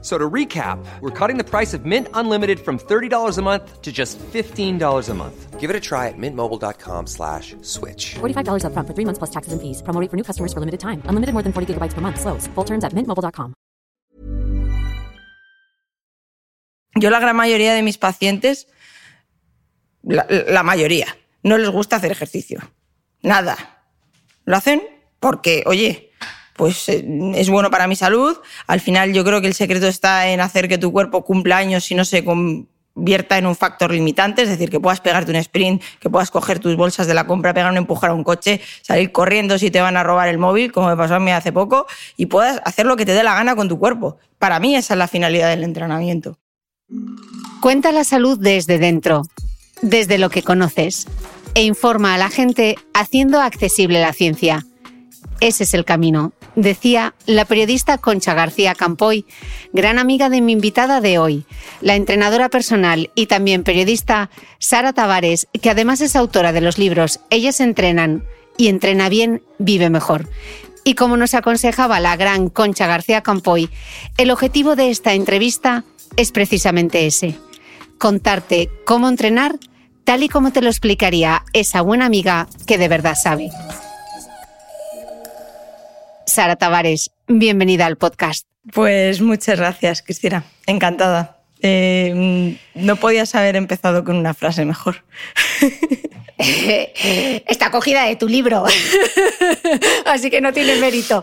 So to recap, we're cutting the price of Mint Unlimited from $30 a month to just $15 a month. Give it a try at mintmobile.com slash switch. $45 upfront for three months plus taxes and fees. Promo rate for new customers for limited time. Unlimited more than 40 gigabytes per month. Slows. Full terms at mintmobile.com. Yo la gran mayoría de mis pacientes, la, la mayoría, no les gusta hacer ejercicio. Nada. Lo hacen porque, oye, pues eh, es bueno para mi salud. Al final yo creo que el secreto está en hacer que tu cuerpo cumpla años y no se convierta en un factor limitante, es decir, que puedas pegarte un sprint, que puedas coger tus bolsas de la compra, pegar un empujar a un coche, salir corriendo si te van a robar el móvil, como me pasó a mí hace poco, y puedas hacer lo que te dé la gana con tu cuerpo. Para mí esa es la finalidad del entrenamiento. Cuenta la salud desde dentro, desde lo que conoces, e informa a la gente haciendo accesible la ciencia. Ese es el camino, decía la periodista Concha García Campoy, gran amiga de mi invitada de hoy, la entrenadora personal y también periodista Sara Tavares, que además es autora de los libros Ellas entrenan y Entrena bien, vive mejor. Y como nos aconsejaba la gran Concha García Campoy, el objetivo de esta entrevista es precisamente ese, contarte cómo entrenar tal y como te lo explicaría esa buena amiga que de verdad sabe. Sara Tavares, bienvenida al podcast. Pues muchas gracias, Cristina. Encantada. Eh, no podías haber empezado con una frase mejor. Está cogida de tu libro, así que no tiene mérito.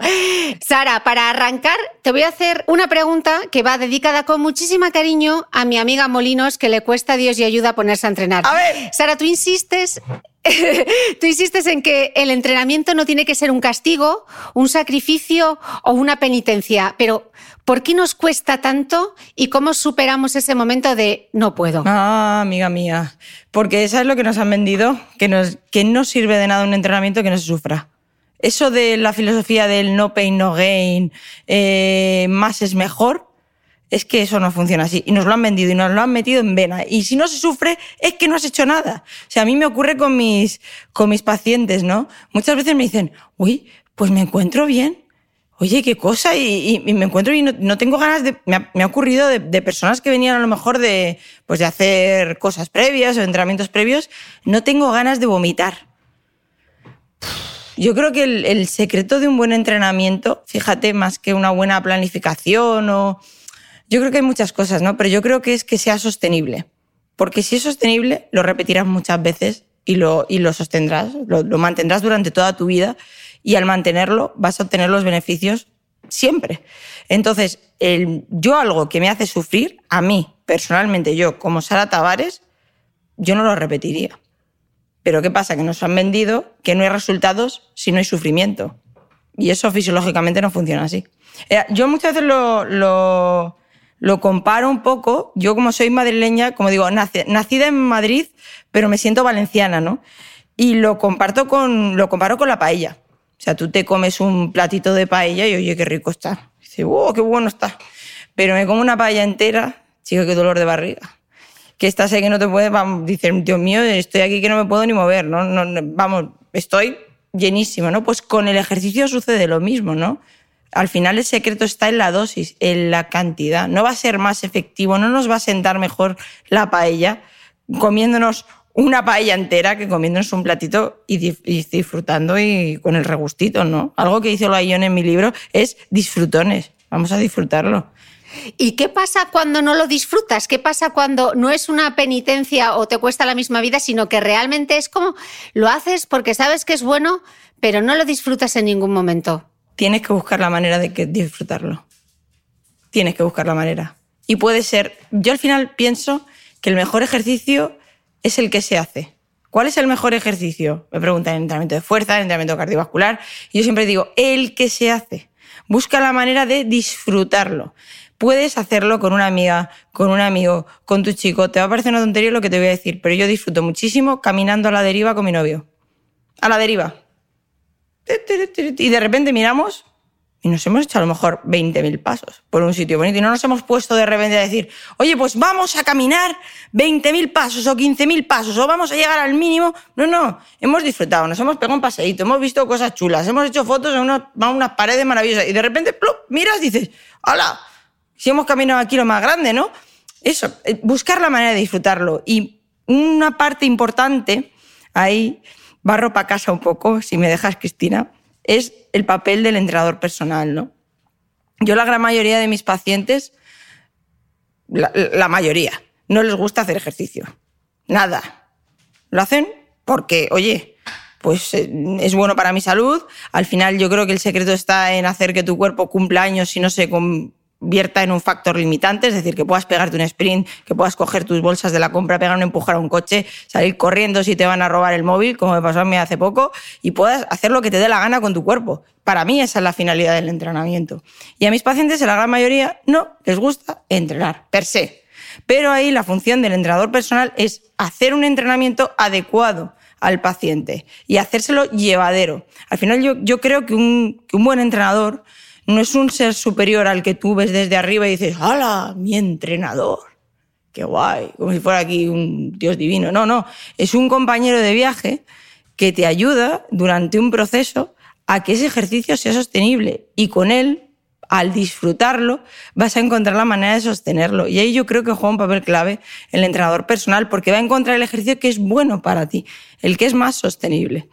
Sara, para arrancar, te voy a hacer una pregunta que va dedicada con muchísimo cariño a mi amiga Molinos, que le cuesta a Dios y ayuda a ponerse a entrenar. A ver. Sara, tú insistes Tú insistes en que el entrenamiento no tiene que ser un castigo, un sacrificio o una penitencia, pero ¿por qué nos cuesta tanto y cómo superamos ese momento de no puedo? Ah, amiga mía, porque ¿sabes lo que nos han vendido? Que, nos, que no sirve de nada un entrenamiento que no se sufra. Eso de la filosofía del no pain, no gain, eh, más es mejor, es que eso no funciona así. Y nos lo han vendido y nos lo han metido en vena. Y si no se sufre, es que no has hecho nada. O sea, a mí me ocurre con mis, con mis pacientes, ¿no? Muchas veces me dicen, uy, pues me encuentro bien. Oye, qué cosa, y, me encuentro y no, no, tengo ganas de. Me ha, ocurrido de, de, personas que venían a lo mejor de, pues de hacer cosas previas o entrenamientos previos, no tengo ganas de vomitar. Yo creo que el, el secreto de un buen entrenamiento, fíjate, más que una buena planificación o yo creo que hay muchas cosas, ¿no? Pero yo creo que es que sea sostenible. Porque si es sostenible, lo repetirás muchas veces y lo, y lo sostendrás, lo, lo mantendrás durante toda tu vida y al mantenerlo vas a obtener los beneficios siempre. Entonces, el, yo algo que me hace sufrir, a mí, personalmente, yo como Sara Tavares, yo no lo repetiría. Pero ¿qué pasa? Que nos han vendido que no hay resultados si no hay sufrimiento. Y eso fisiológicamente no funciona así. Eh, yo muchas veces lo, lo, lo comparo un poco, yo como soy madrileña, como digo, nacida en Madrid, pero me siento valenciana, ¿no? Y lo comparto con, lo comparo con la paella. O sea, tú te comes un platito de paella y oye, qué rico está. Y dices, wow, qué bueno está. Pero me como una paella entera, chico, qué dolor de barriga. Que estás ahí que no te puedes, vamos, Dios mío, estoy aquí que no me puedo ni mover, ¿no? no, no vamos, estoy llenísimo, ¿no? Pues con el ejercicio sucede lo mismo, ¿no? Al final el secreto está en la dosis, en la cantidad. No va a ser más efectivo, no nos va a sentar mejor la paella comiéndonos una paella entera que comiéndonos un platito y, disfrutando y con el regustito, ¿no? Algo que hizo Ion en mi libro es disfrutones. Vamos a disfrutarlo. ¿Y qué pasa cuando no lo disfrutas? ¿Qué pasa cuando no es una penitencia o te cuesta la misma vida, sino que realmente es como lo haces porque sabes que es bueno, pero no lo disfrutas en ningún momento? Tienes que buscar la manera de que disfrutarlo. Tienes que buscar la manera. Y puede ser, yo al final pienso que el mejor ejercicio es el que se hace. ¿Cuál es el mejor ejercicio? Me preguntan en entrenamiento de fuerza, en entrenamiento cardiovascular. Y yo siempre digo, el que se hace. Busca la manera de disfrutarlo. Puedes hacerlo con una amiga, con un amigo, con tu chico. Te va a parecer una tontería lo que te voy a decir, pero yo disfruto muchísimo caminando a la deriva con mi novio. A la deriva y de repente miramos, y nos hemos hecho a lo mejor 20.000 pasos por un sitio bonito y no nos hemos puesto de repente a decir, oye, pues vamos a caminar 20.000 pasos o 15.000 pasos o vamos a llegar al mínimo. No, no, hemos disfrutado, nos hemos pegado un paseíto, hemos visto cosas chulas, hemos hecho fotos en una, unas paredes maravillosas y de repente, plop, miras y dices, ¡hala! Si hemos caminado aquí lo más grande, ¿no? Eso, eh, buscar la manera de disfrutarlo. Y una parte importante, ahí barro para casa un poco, si me dejas, Cristina, es el papel del entrenador personal, ¿no? Yo la gran mayoría de mis pacientes, la, mayoría, no les gusta hacer ejercicio. Nada. Lo hacen porque, oye, pues eh, es bueno para mi salud. Al final yo creo que el secreto está en hacer que tu cuerpo cumpla años y no se vierta en un factor limitante, es decir, que puedas pegarte un sprint, que puedas coger tus bolsas de la compra, pegar un empujar a un coche, salir corriendo si te van a robar el móvil, como me pasó a mí hace poco, y puedas hacer lo que te dé la gana con tu cuerpo. Para mí esa es la finalidad del entrenamiento. Y a mis pacientes, en la gran mayoría, no les gusta entrenar, per se. Pero ahí la función del entrenador personal es hacer un entrenamiento adecuado al paciente y hacérselo llevadero. Al final yo, yo creo que un, que un buen entrenador no es un ser superior al que tú ves desde arriba y dices, ¡hala! Mi entrenador. ¡Qué guay! Como si fuera aquí un Dios divino. No, no. Es un compañero de viaje que te ayuda durante un proceso a que ese ejercicio sea sostenible. Y con él, al disfrutarlo, vas a encontrar la manera de sostenerlo. Y ahí yo creo que juega un papel clave el entrenador personal, porque va a encontrar el ejercicio que es bueno para ti, el que es más sostenible.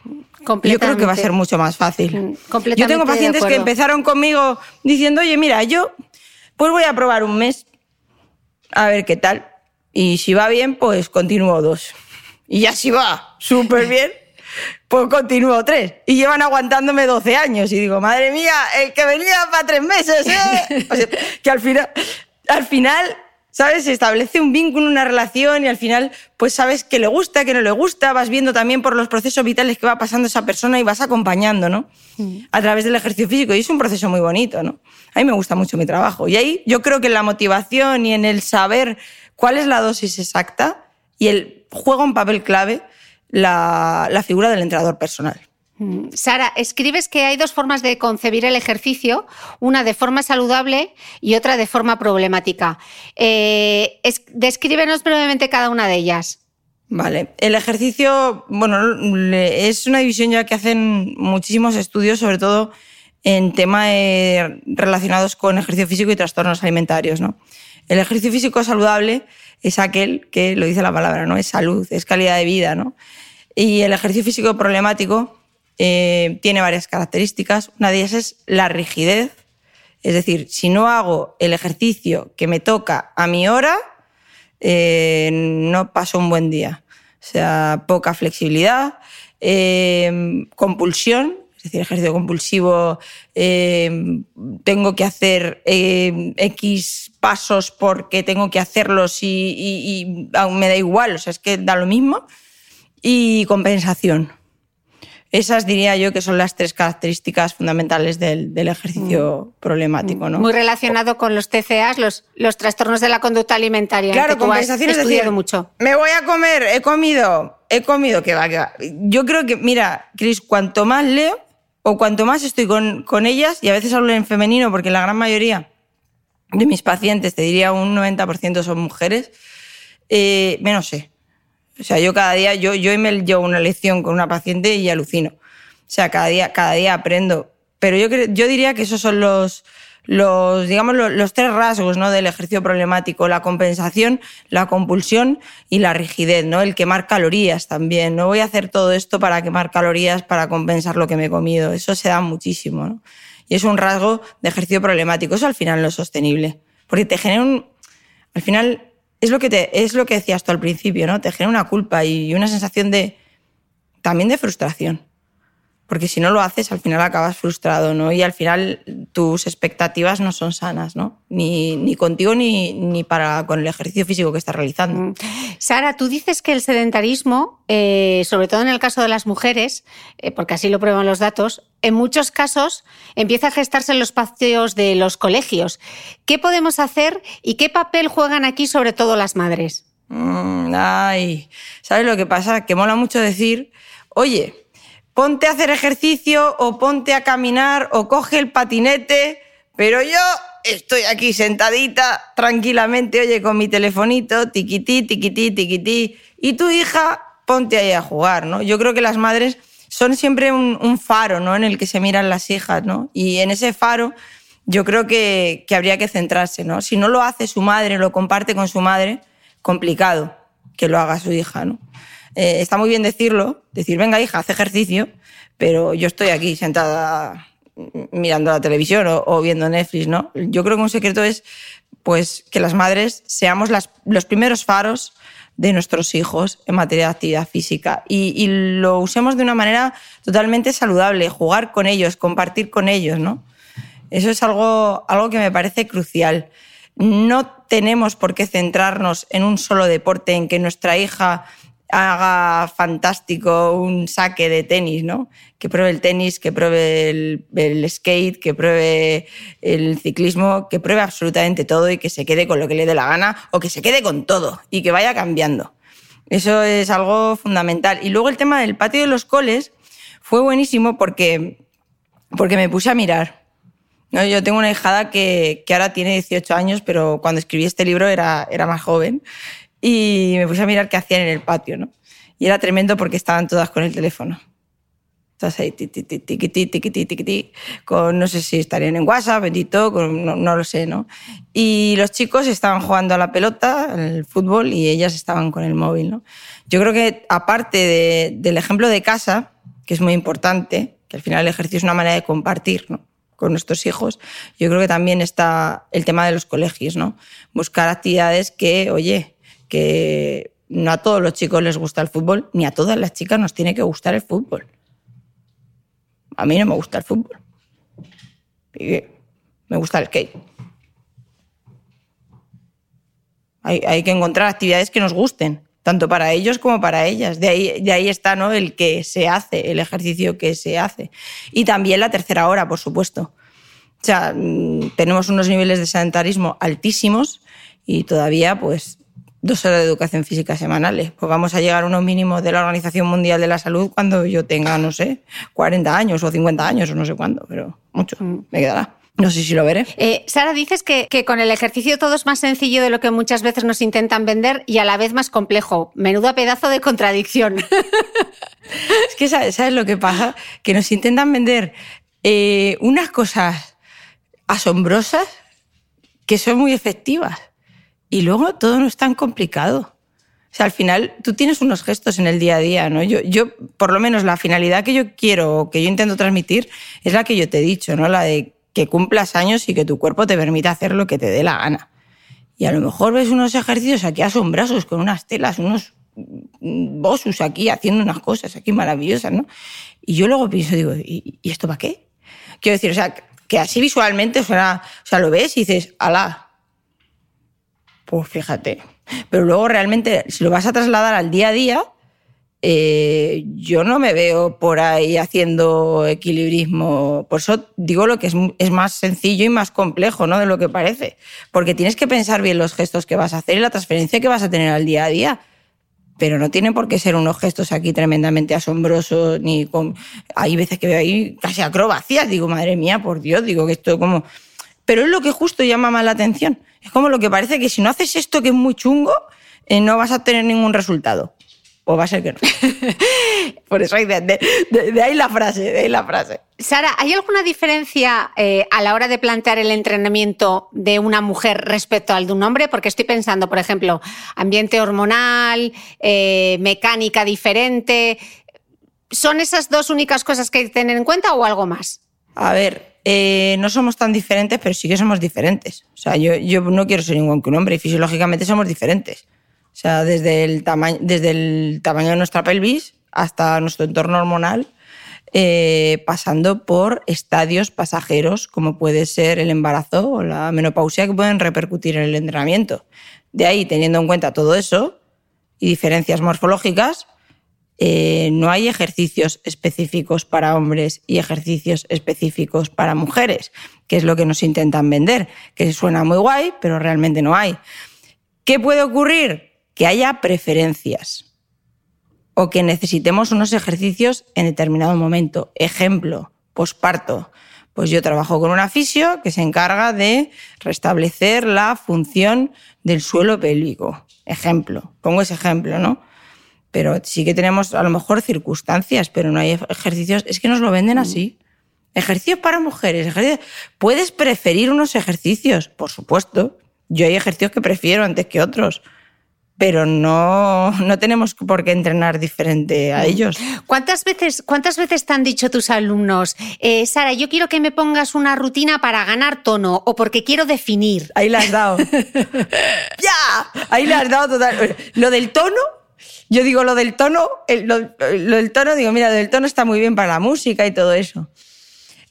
Yo creo que va a ser mucho más fácil. Mm, yo tengo pacientes que empezaron conmigo diciendo, oye, mira, yo pues voy a probar un mes a ver qué tal. Y si va bien, pues continúo dos. Y ya si va súper bien, pues continúo tres. Y llevan aguantándome 12 años. Y digo, madre mía, el que venía para tres meses, ¿eh? que al final, al final ¿sabes? Se establece un vínculo, una relación y al final, pues sabes que le gusta, que no le gusta, vas viendo también por los procesos vitales que va pasando esa persona y vas acompañando, ¿no? A través del ejercicio físico y es un proceso muy bonito, ¿no? A mí me gusta mucho mi trabajo y ahí yo creo que en la motivación y en el saber cuál es la dosis exacta y el juega un papel clave la, la figura del entrenador personal. Mm, Sara, escribes que hay dos formas de concebir el ejercicio, una de forma saludable y otra de forma problemática. Eh, descríbenos brevemente cada una de ellas. Vale, el ejercicio, bueno, es una división ya que hacen muchísimos estudios, sobre todo en temas relacionados con ejercicio físico y trastornos alimentarios. ¿no? El ejercicio físico saludable es aquel que, lo dice la palabra, ¿no? es salud, es calidad de vida. ¿no? Y el ejercicio físico problemático eh, tiene varias características. Una de ellas es la rigidez. Es decir, si no hago el ejercicio que me toca a mi hora, eh, no paso un buen día. O sea, poca flexibilidad, eh, compulsión, es decir, ejercicio compulsivo, tengo que hacer X pasos porque tengo que hacerlos y, y, me da igual, o sea, es que da lo mismo. Y compensación. Esas diría yo que son las tres características fundamentales del, ejercicio mm. problemático. ¿no? Muy relacionado con los TCAs, los, los trastornos de la conducta alimentaria. Claro, compensaciones es decir, mucho. Me voy a comer, he comido, he comido, que va, que va. Yo creo que, mira, Cris, cuanto más leo o cuanto más estoy con, con ellas, y a veces hablo en femenino porque la gran mayoría de mis pacientes, te diría un 90% son mujeres, eh, menos sé. O sea, yo cada día, yo, yo me llevo una lección con una paciente y alucino. O sea, cada día, cada día aprendo. Pero yo, yo diría que esos son los, los, digamos, los, tres rasgos ¿no? del ejercicio problemático, la compensación, la compulsión y la rigidez, ¿no? el quemar calorías también. No voy a hacer todo esto para quemar calorías, para compensar lo que me he comido. Eso se da muchísimo. ¿no? Y es un rasgo de ejercicio problemático. Eso al final no es sostenible. Porque te genera un... Al final es lo que te, es lo que decías tú al principio, ¿no? Te genera una culpa y una sensación de también de frustración. Porque si no lo haces, al final acabas frustrado, ¿no? Y al final tus expectativas no son sanas, ¿no? Ni, ni contigo ni, ni, para con el ejercicio físico que estás realizando. Mm. Sara, tú dices que el sedentarismo, eh, sobre todo en el caso de las mujeres, eh, porque así lo prueban los datos, en muchos casos empieza a gestarse en los espacios de los colegios. ¿Qué podemos hacer y qué papel juegan aquí sobre todo las madres? Mm, ay, ¿sabes lo que pasa? Que mola mucho decir, oye, ponte a hacer ejercicio o ponte a caminar o coge el patinete, pero yo estoy aquí sentadita tranquilamente, oye, con mi telefonito, tiquití, tiquití, tiquití, y tu hija, ponte ahí a jugar, ¿no? Yo creo que las madres son siempre un, faro, ¿no? En el que se miran las hijas, ¿no? Y en ese faro yo creo que, habría que centrarse, ¿no? Si no lo hace su madre, lo comparte con su madre, complicado que lo haga su hija, ¿no? Eh, está muy bien decirlo, decir, venga hija, haz ejercicio, pero yo estoy aquí sentada mirando la televisión o, viendo Netflix, ¿no? Yo creo que un secreto es pues que las madres seamos los primeros faros de nuestros hijos en materia de actividad física y, lo usemos de una manera totalmente saludable, jugar con ellos, compartir con ellos, ¿no? Eso es algo, algo que me parece crucial. No tenemos por qué centrarnos en un solo deporte, en que nuestra hija haga fantástico un saque de tenis, ¿no? Que pruebe el tenis, que pruebe el, skate, que pruebe el ciclismo, que pruebe absolutamente todo y que se quede con lo que le dé la gana o que se quede con todo y que vaya cambiando. Eso es algo fundamental. Y luego el tema del patio de los coles fue buenísimo porque, porque me puse a mirar. ¿no? Yo tengo una hijada que, que ahora tiene 18 años, pero cuando escribí este libro era, era más joven y me puse a mirar qué hacían en el patio, ¿no? Y era tremendo porque estaban todas con el teléfono. Estás ahí, tiqui, tiqui, tiqui, tiqui, con no sé si estarían en WhatsApp, bendito, no, no, lo sé, ¿no? Y los chicos estaban jugando a la pelota, al fútbol, y ellas estaban con el móvil, ¿no? Yo creo que aparte de, del ejemplo de casa, que es muy importante, que al final el ejercicio es una manera de compartir, ¿no? con nuestros hijos, yo creo que también está el tema de los colegios, ¿no? Buscar actividades que, oye, que no a todos los chicos les gusta el fútbol, ni a todas las chicas nos tiene que gustar el fútbol. A mí no me gusta el fútbol. me gusta el skate. Hay, que encontrar actividades que nos gusten, tanto para ellos como para ellas. De ahí, de ahí está ¿no? el que se hace, el ejercicio que se hace. Y también la tercera hora, por supuesto. O sea, mm, tenemos unos niveles de sedentarismo altísimos y todavía pues dos horas de educación física semanales. Pues vamos a llegar a unos mínimos de la Organización Mundial de la Salud cuando yo tenga, no sé, 40 años o 50 años o no sé cuándo, pero mucho mm. me quedará. No sé si lo veré. Eh, Sara, dices que, que, con el ejercicio todo es más sencillo de lo que muchas veces nos intentan vender y a la vez más complejo. Menudo pedazo de contradicción. es que ¿sabes, lo que pasa? Que nos intentan vender eh, unas cosas asombrosas que son muy efectivas y luego todo no es tan complicado. O sea, al final tú tienes unos gestos en el día a día, ¿no? Yo, yo, por lo menos la finalidad que yo quiero que yo intento transmitir es la que yo te he dicho, ¿no? La de que cumplas años y que tu cuerpo te permita hacer lo que te dé la gana. Y a lo mejor ves unos ejercicios aquí asombrosos con unas telas, unos bosus aquí haciendo unas cosas aquí maravillosas, ¿no? Y yo luego pienso, digo, ¿y, esto para qué? Quiero decir, o sea, que así visualmente suena, o sea, lo ves y dices, ala, pues fíjate. Pero luego realmente, si lo vas a trasladar al día a día, eh, yo no me veo por ahí haciendo equilibrismo. Por eso digo lo que es, es, más sencillo y más complejo ¿no? de lo que parece. Porque tienes que pensar bien los gestos que vas a hacer y la transferencia que vas a tener al día a día. Pero no tiene por qué ser unos gestos aquí tremendamente asombrosos, ni con. Hay veces que veo ahí casi acrobacias. Digo, madre mía, por Dios, digo que esto como. Pero es lo que justo llama más la atención. Es como lo que parece que si no haces esto que es muy chungo, eh, no vas a tener ningún resultado. O va a ser que no. Por eso hay de, ahí la frase, de ahí la frase. Sara, ¿hay alguna diferencia eh, a la hora de plantear el entrenamiento de una mujer respecto al de un hombre? Porque estoy pensando, por ejemplo, ambiente hormonal, eh, mecánica diferente. ¿Son esas dos únicas cosas que hay que tener en cuenta o algo más? A ver, eh, no somos tan diferentes, pero sí que somos diferentes. O sea, yo, yo no quiero ser igual que un hombre y fisiológicamente somos diferentes. O sea, desde el, tamaño, desde el tamaño de nuestra pelvis hasta nuestro entorno hormonal, eh, pasando por estadios pasajeros como puede ser el embarazo o la menopausia que pueden repercutir en el entrenamiento. De ahí, teniendo en cuenta todo eso y diferencias morfológicas, eh, no hay ejercicios específicos para hombres y ejercicios específicos para mujeres, que es lo que nos intentan vender, que suena muy guay, pero realmente no hay. ¿Qué puede ocurrir? Que haya preferencias. o que necesitemos unos ejercicios en determinado momento. Ejemplo, posparto. Pues yo trabajo con una fisio que se encarga de restablecer la función del suelo pélvico. Ejemplo, pongo ese ejemplo, ¿no? Pero sí que tenemos a lo mejor circunstancias, pero no hay ejercicios. Es que nos lo venden así. Ejercicios para mujeres. ejercicios- Puedes preferir unos ejercicios, por supuesto. Yo hay ejercicios que prefiero antes que otros, pero no, no tenemos por qué entrenar diferente a ellos. ¿Cuántas veces, ¿Cuántas veces te han dicho tus alumnos, eh, Sara, yo quiero que me pongas una rutina para ganar tono o porque quiero definir? Ahí la has dado. ¡Ya! Ahí la has dado total. Lo del tono, yo digo lo del tono, el- lo, del tono, digo, mira, lo del tono está muy bien para la música y todo eso.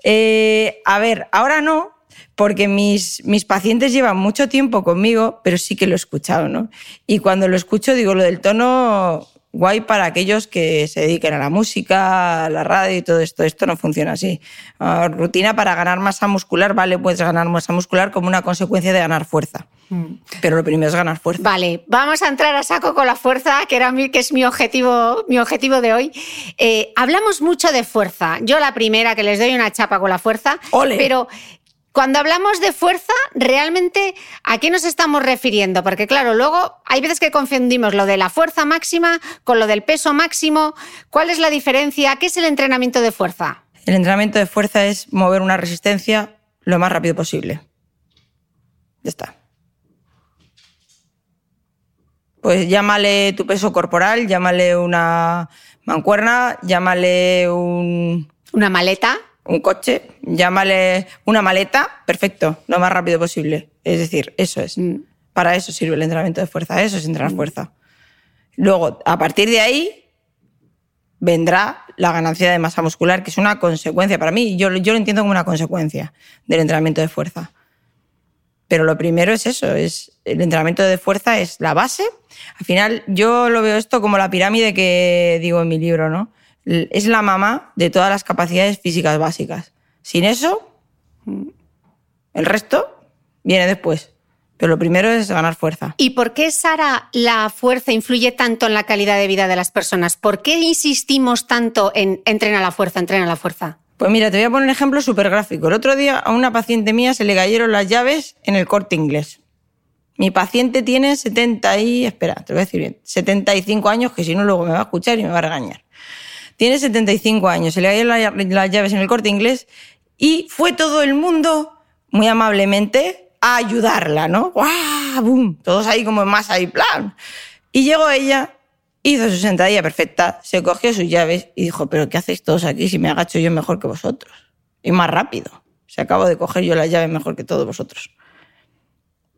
Eh, a ver, ahora no, porque mis, mis pacientes llevan mucho tiempo conmigo, pero sí que lo he escuchado, ¿no? Y cuando lo escucho, digo, lo del tono, guay para aquellos que se dediquen a la música, a la radio y todo esto. Esto no funciona así. Ah, rutina para ganar masa muscular, vale, puedes ganar masa muscular como una consecuencia de ganar fuerza. Pero lo primero es ganar fuerza. Vale, vamos a entrar a saco con la fuerza, que, era mi, que es mi objetivo, mi objetivo de hoy. Eh, hablamos mucho de fuerza. Yo la primera que les doy una chapa con la fuerza. Ole. Pero cuando hablamos de fuerza, realmente, ¿a qué nos estamos refiriendo? Porque claro, luego hay veces que confundimos lo de la fuerza máxima con lo del peso máximo. ¿Cuál es la diferencia? ¿Qué es el entrenamiento de fuerza? El entrenamiento de fuerza es mover una resistencia lo más rápido posible. Ya está. Pues llámale tu peso corporal, llámale una mancuerna, llámale un, ¿Una maleta? Un coche, llámale una maleta, perfecto, lo más rápido posible. Es decir, eso es. Para eso sirve el entrenamiento de fuerza, eso es entrenar fuerza. Luego, a partir de ahí, vendrá la ganancia de masa muscular, que es una consecuencia para mí. Yo, yo lo entiendo como una consecuencia del entrenamiento de fuerza. Pero lo primero es eso, es el entrenamiento de fuerza es la base. Al final, yo lo veo esto como la pirámide que digo en mi libro, ¿no? L- Es la mamá de todas las capacidades físicas básicas. Sin eso, el resto viene después. Pero lo primero es ganar fuerza. ¿Y por qué, Sara, la fuerza influye tanto en la calidad de vida de las personas? ¿Por qué insistimos tanto en entrena la fuerza, entrena la fuerza? Pues mira, te voy a poner un ejemplo súper gráfico. El otro día a una paciente mía se le cayeron las llaves en el corte inglés. Mi paciente tiene 70 y... Espera, te voy a decir bien. 75 años, que si no luego me va a escuchar y me va a regañar. Tiene 75 años, se le cayeron la- las llaves en el corte inglés y fue todo el mundo, muy amablemente, a ayudarla, ¿no? ¡Guau! ¡Bum! Todos ahí como en masa y plan. Y llegó ella, hizo su sentadilla perfecta, se cogió sus llaves y dijo, pero ¿qué hacéis todos aquí si me agacho yo mejor que vosotros? Y más rápido. Se acabo de coger yo las llaves mejor que todos vosotros.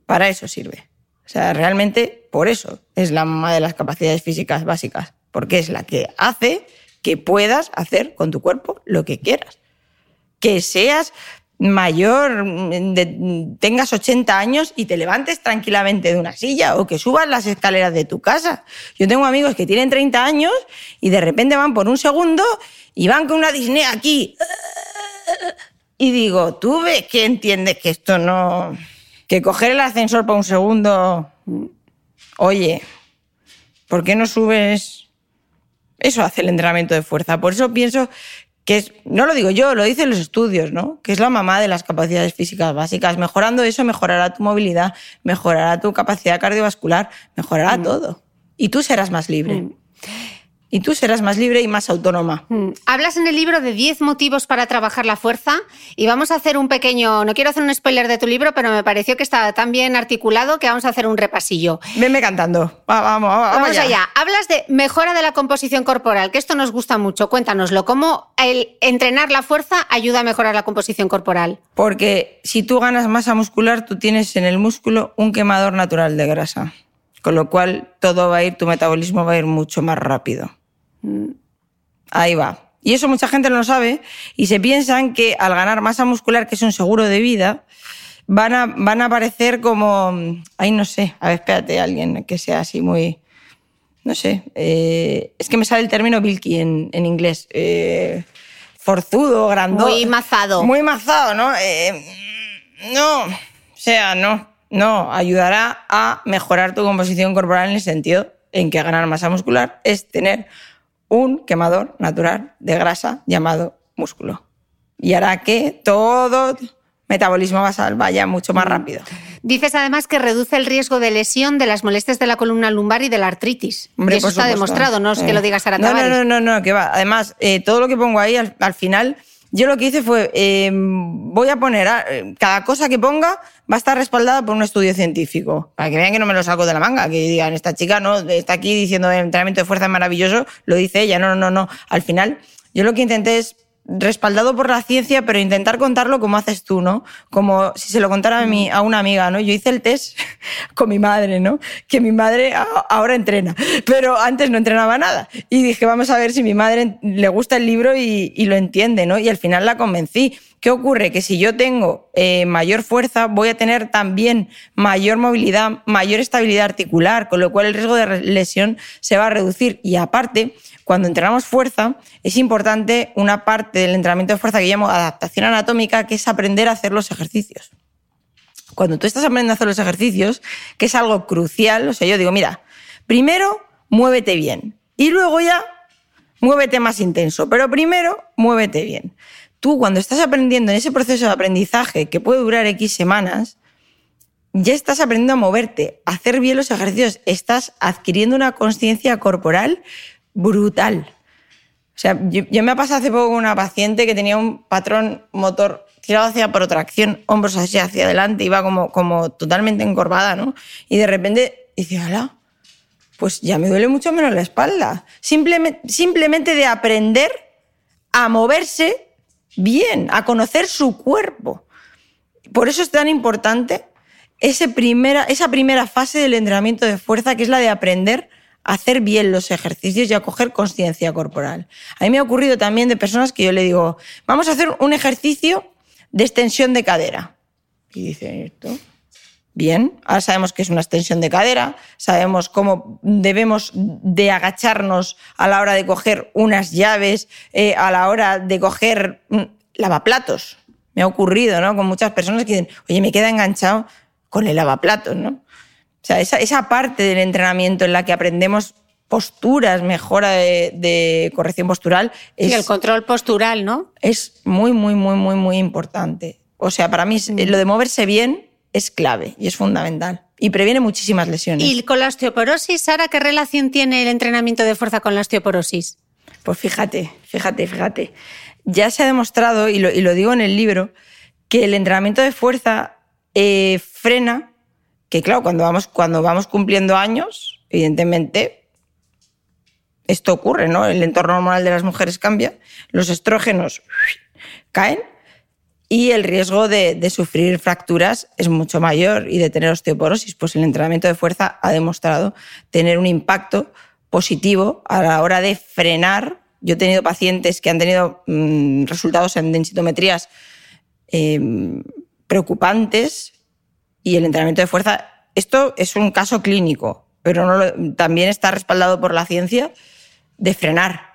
Para eso sirve. O sea, realmente por eso es la mamá de las capacidades físicas básicas, porque es la que hace que puedas hacer con tu cuerpo lo que quieras. Que seas mayor, mm, de- tengas 80 años y te levantes tranquilamente de una silla o que subas las escaleras de tu casa. Yo tengo amigos que tienen 30 años y de repente van por un segundo y van con una disnea aquí. Y digo, ¿tú ves que entiendes que esto no... que coger el ascensor para un segundo... Oye, ¿por qué no subes...? Eso hace el entrenamiento de fuerza. Por eso pienso que es, no lo digo yo, lo dicen los estudios, ¿no? Que es la mamá de las capacidades físicas básicas. Mejorando eso, mejorará tu movilidad, mejorará tu capacidad cardiovascular, mejorará todo. Y tú serás más libre. Y tú serás más libre y más autónoma. Mm. Hablas en el libro de 10 motivos para trabajar la fuerza y vamos a hacer un pequeño, no quiero hacer un spoiler de tu libro, pero me pareció que estaba tan bien articulado que vamos a hacer un repasillo. Venme cantando. Va- vamos, vamos, Vamos allá. allá. Hablas de mejora de la composición corporal, que esto nos gusta mucho. Cuéntanoslo. ¿Cómo el entrenar la fuerza ayuda a mejorar la composición corporal? Porque si tú ganas masa muscular, tú tienes en el músculo un quemador natural de grasa. Con lo cual todo va a ir, tu metabolismo va a ir mucho más rápido. Ahí va. Y eso mucha gente no lo sabe y se piensan que al ganar masa muscular, que es un seguro de vida, van a, van a aparecer como... Ay, no sé. A ver, espérate, alguien que sea así muy... No sé. eh, es que me sale el término bilky en, en inglés. Eh, forzudo, grandote. Muy mazado. Muy mazado, ¿no? Eh, no. O sea, no. No. Ayudará a mejorar tu composición corporal en el sentido en que ganar masa muscular es tener un quemador natural de grasa llamado músculo. Y hará que todo metabolismo basal vaya mucho más rápido. Dices además que reduce el riesgo de lesión de las molestias de la columna lumbar y de la artritis. Hombre, y eso está supuesto. demostrado, no es que Eh. lo digas Sara no, no, no, no, no, que va. Además, eh, todo lo que pongo ahí al, al final, yo lo que hice fue, eh, voy a poner, a- cada cosa que ponga va a estar respaldada por un estudio científico, para que vean que no me lo saco de la manga, que digan, esta chica no está aquí diciendo el entrenamiento de fuerza maravilloso, lo dice ella, no, no, no, no. Al final, yo lo que intenté es respaldado por la ciencia, pero intentar contarlo como haces tú, ¿no? Como si se lo contara a, mi, a una amiga, ¿no? Yo hice el test con mi madre, ¿no? Que mi madre ahora entrena, pero antes no entrenaba nada. Y dije, vamos a ver si mi madre le gusta el libro y, y lo entiende, ¿no? Y al final la convencí. ¿Qué ocurre? Que si yo tengo eh, mayor fuerza, voy a tener también mayor movilidad, mayor estabilidad articular, con lo cual el riesgo de lesión se va a reducir. Y aparte, cuando entrenamos fuerza, es importante una parte del entrenamiento de fuerza que llamo adaptación anatómica, que es aprender a hacer los ejercicios. Cuando tú estás aprendiendo a hacer los ejercicios, que es algo crucial, o sea, yo digo, mira, primero muévete bien y luego ya muévete más intenso, pero primero muévete bien. Tú cuando estás aprendiendo en ese proceso de aprendizaje que puede durar X semanas, ya estás aprendiendo a moverte, a hacer bien los ejercicios, estás adquiriendo una conciencia corporal brutal. O sea, yo, yo me ha pasado hace poco con una paciente que tenía un patrón motor tirado hacia protracción, hombros así hacia adelante, iba como, como totalmente encorvada, ¿no? Y de repente dice, ¡hala! Pues ya me duele mucho menos la espalda. Simplemente, simplemente de aprender a moverse bien, a conocer su cuerpo. Por eso es tan importante ese primera, esa primera fase del entrenamiento de fuerza, que es la de aprender hacer bien los ejercicios y a coger conciencia corporal. A mí me ha ocurrido también de personas que yo le digo, vamos a hacer un ejercicio de extensión de cadera. Y dice, ¿esto? Bien, ahora sabemos que es una extensión de cadera, sabemos cómo debemos de agacharnos a la hora de coger unas llaves, eh, a la hora de coger mm, lavaplatos. Me ha ocurrido, ¿no? Con muchas personas que dicen, oye, me queda enganchado con el lavaplatos, ¿no? O sea, esa, esa parte del entrenamiento en la que aprendemos posturas, mejora de, de corrección postural, es, Y el control postural, ¿no? es muy, muy, muy, muy, muy importante. O sea, para mí es- lo de moverse bien es clave y es fundamental. Y previene muchísimas lesiones. Y con la osteoporosis, Sara, ¿qué relación tiene el entrenamiento de fuerza con la osteoporosis? Pues fíjate, fíjate, fíjate. Ya se ha demostrado, y lo, y lo digo en el libro, que el entrenamiento de fuerza eh, frena, que claro, cuando vamos, cuando vamos cumpliendo años, evidentemente, esto ocurre, ¿no? El entorno hormonal de las mujeres cambia, los estrógenos caen y el riesgo de, sufrir fracturas es mucho mayor y de tener osteoporosis. Pues el entrenamiento de fuerza ha demostrado tener un impacto positivo a la hora de frenar. Yo he tenido pacientes que han tenido mm, resultados en densitometrías eh, preocupantes y el entrenamiento de fuerza, esto es un caso clínico, pero no lo- también está respaldado por la ciencia de frenar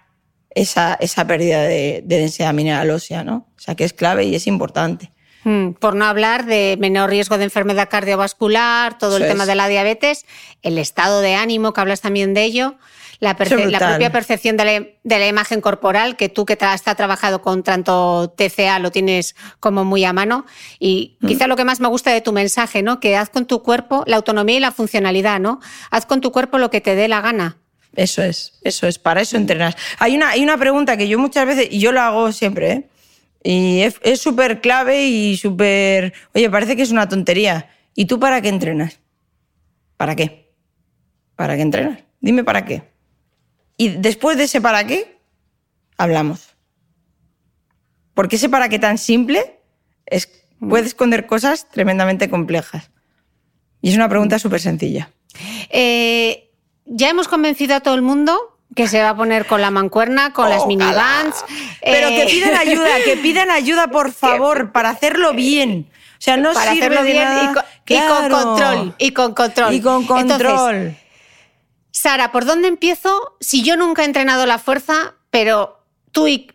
esa, esa pérdida de, de densidad mineral ósea, ¿no? O sea, que es clave y es importante. Mm, Por no hablar de menor riesgo de enfermedad cardiovascular, todo el tema es. de la diabetes, el estado de ánimo, que hablas también de ello, la, propia percepción de la, de la imagen corporal, que tú que tra- has trabajado con tanto TCA lo tienes como muy a mano. Y Mm. quizá lo que más me gusta de tu mensaje, ¿no? Que haz con tu cuerpo la autonomía y la funcionalidad, ¿no? Haz con tu cuerpo lo que te dé la gana. Eso es, eso es, para eso entrenas. Hay una, hay una pregunta que yo muchas veces, y yo lo hago siempre, ¿eh? y es es súper clave y súper, oye, parece que es una tontería. ¿Y tú para qué entrenas? ¿Para qué? ¿Para qué entrenas? Dime para qué. Y después de ese para qué, hablamos. Porque ese para qué tan simple es, puede esconder cosas tremendamente complejas. Y es una pregunta súper sencilla. Eh, ya hemos convencido a todo el mundo que se va a poner con la mancuerna, con las Ojalá. minivans. Pero que eh, pidan ayuda, que pidan ayuda, por favor, para hacerlo bien. O sea, no para sirve hacerlo de bien nada- y, con, y Claro. con control. Y con control. Y con Entonces, control. Sara, ¿por dónde empiezo? Si yo nunca he entrenado la fuerza, pero tú y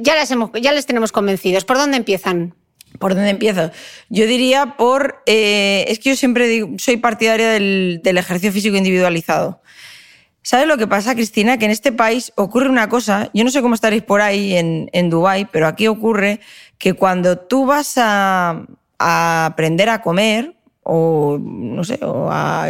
ya las hemos, ya les tenemos convencidos. ¿Por dónde empiezan? ¿Por dónde empiezo? Yo diría por... eh, es que yo siempre digo, soy partidaria del, ejercicio físico individualizado. ¿Sabes lo que pasa, Cristina? Que en este país ocurre una cosa, yo no sé cómo estaréis por ahí en, en Dubái, pero aquí ocurre que cuando tú vas a aprender a comer, o no sé, o a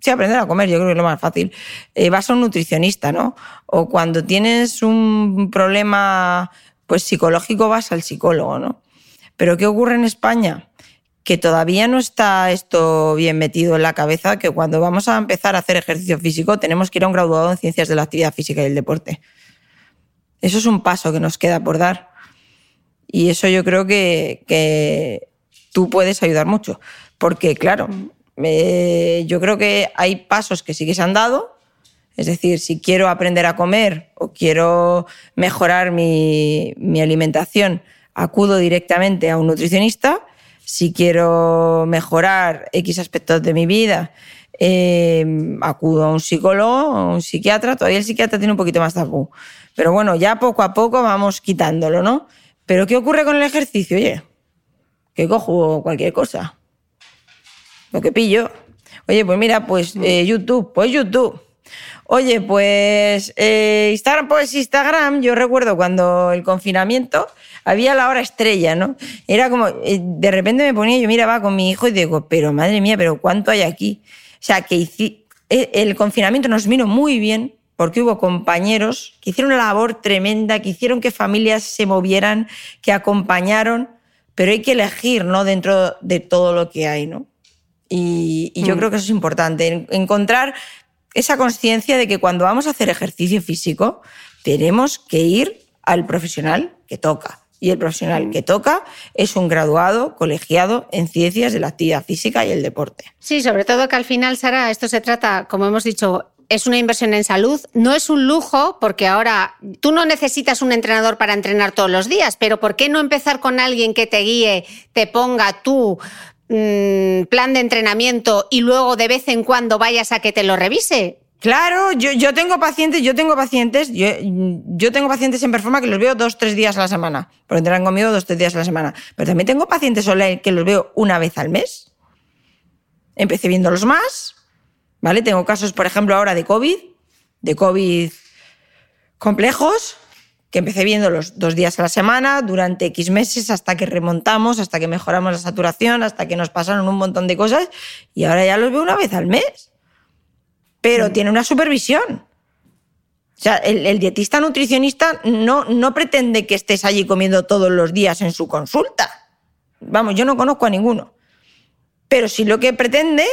sí, aprender a comer, yo creo que es lo más fácil. Eh, vas a un nutricionista, ¿no? O cuando tienes un problema pues psicológico vas al psicólogo, ¿no? Pero ¿qué ocurre en España? Que todavía no está esto bien metido en la cabeza, que cuando vamos a empezar a hacer ejercicio físico tenemos que ir a un graduado en ciencias de la actividad física y el deporte. Eso es un paso que nos queda por dar. Y eso yo creo que, que tú puedes ayudar mucho. Porque, claro, eh, yo creo que hay pasos que sí que se han dado. Es decir, si quiero aprender a comer o quiero mejorar mi, mi alimentación, acudo directamente a un nutricionista. Si quiero mejorar X aspectos de mi vida, eh, acudo a un psicólogo, a un psiquiatra. Todavía el psiquiatra tiene un poquito más tabú. Pero bueno, ya poco a poco vamos quitándolo, ¿no? Pero ¿qué ocurre con el ejercicio? Oye, que cojo cualquier cosa. Lo que pillo. Oye, pues mira, pues eh, YouTube, pues YouTube. Oye, pues eh, Instagram, pues Instagram, yo recuerdo cuando el confinamiento había la hora estrella, ¿no? Era como, eh, de repente me ponía, yo miraba con mi hijo y digo, pero madre mía, pero ¿cuánto hay aquí? O sea, que hici- el confinamiento nos vino muy bien porque hubo compañeros que hicieron una labor tremenda, que hicieron que familias se movieran, que acompañaron, pero hay que elegir, ¿no? Dentro de todo lo que hay, ¿no? Y, y yo creo que eso es importante, en- encontrar esa conciencia de que cuando vamos a hacer ejercicio físico tenemos que ir al profesional que toca. Y el profesional que toca es un graduado colegiado en ciencias de la actividad física y el deporte. Sí, sobre todo que al final, Sara, esto se trata, como hemos dicho, es una inversión en salud, no es un lujo, porque ahora tú no necesitas un entrenador para entrenar todos los días, pero ¿por qué no empezar con alguien que te guíe, te ponga tu plan de entrenamiento y luego de vez en cuando vayas a que te lo revise? Claro, yo, tengo pacientes, yo tengo pacientes, yo, tengo pacientes en Performa que los veo dos, tres días a la semana, porque entrenan conmigo dos, tres días a la semana. Pero también tengo pacientes online que los veo una vez al mes. Empecé viéndolos más, ¿vale? Tengo casos, por ejemplo, ahora de COVID, de COVID complejos, que empecé viéndolos dos días a la semana durante X meses hasta que remontamos, hasta que mejoramos la saturación, hasta que nos pasaron un montón de cosas y ahora ya los veo una vez al mes pero tiene una supervisión. O sea, el, el dietista nutricionista no, no pretende que estés allí comiendo todos los días en su consulta. Vamos, yo no conozco a ninguno. Pero sí lo que pretende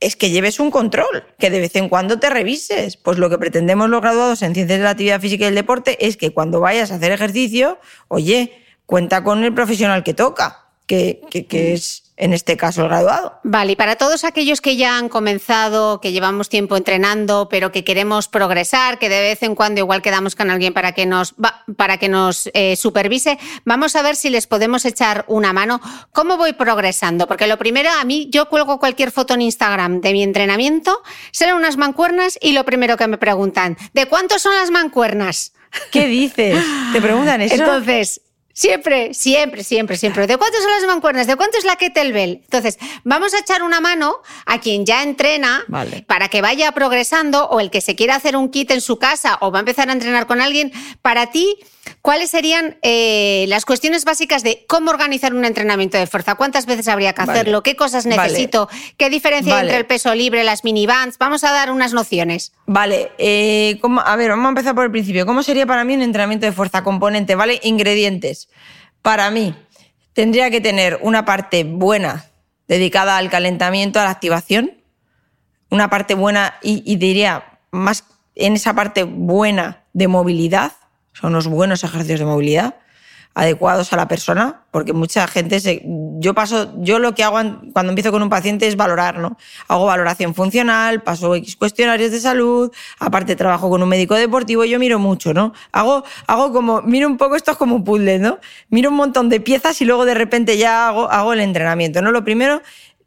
es que lleves un control, que de vez en cuando te revises. Pues lo que pretendemos los graduados en ciencias de la actividad física y el deporte es que cuando vayas a hacer ejercicio, oye, cuenta con el profesional que toca, que, que- que es en este caso el graduado. Vale, y para todos aquellos que ya han comenzado, que llevamos tiempo entrenando, pero que queremos progresar, que de vez en cuando igual quedamos con alguien para que nos, va- para que nos eh, supervise, vamos a ver si les podemos echar una mano. ¿Cómo voy progresando? Porque lo primero, a mí, yo cuelgo cualquier foto en Instagram de mi entrenamiento, salen unas mancuernas y lo primero que me preguntan, ¿de cuántos son las mancuernas? ¿Qué dices? ¿Te preguntan eso? Entonces, siempre, siempre, siempre, siempre. ¿De cuántas son las mancuernas? ¿De cuánto es la kettlebell? Entonces, vamos a echar una mano a quien ya entrena Vale. para que vaya progresando o el que se quiera hacer un kit en su casa o va a empezar a entrenar con alguien. Para ti, ¿cuáles serían eh, las cuestiones básicas de cómo organizar un entrenamiento de fuerza? ¿Cuántas veces habría que Vale. hacerlo? ¿Qué cosas Vale. necesito? ¿Qué diferencia hay entre el peso libre, las minibands? Vamos a dar unas nociones. Vale, eh, ¿cómo- a ver, vamos a empezar por el principio. ¿Cómo sería para mí un entrenamiento de fuerza componente? ¿Vale? Ingredientes. Para mí, tendría que tener una parte buena dedicada al calentamiento, a la activación. Una parte buena y, y diría más en esa parte buena de movilidad. Son unos buenos ejercicios de movilidad adecuados a la persona, porque mucha gente se, yo paso, yo lo que hago an- cuando empiezo con un paciente es valorar, ¿no? Hago valoración funcional, paso X cuestionarios de salud, aparte trabajo con un médico deportivo, yo miro mucho, ¿no? Hago, hago como, miro un poco, esto es como un puzzle, ¿no? Miro un montón de piezas y luego de repente ya hago, hago el entrenamiento, ¿no? Lo primero,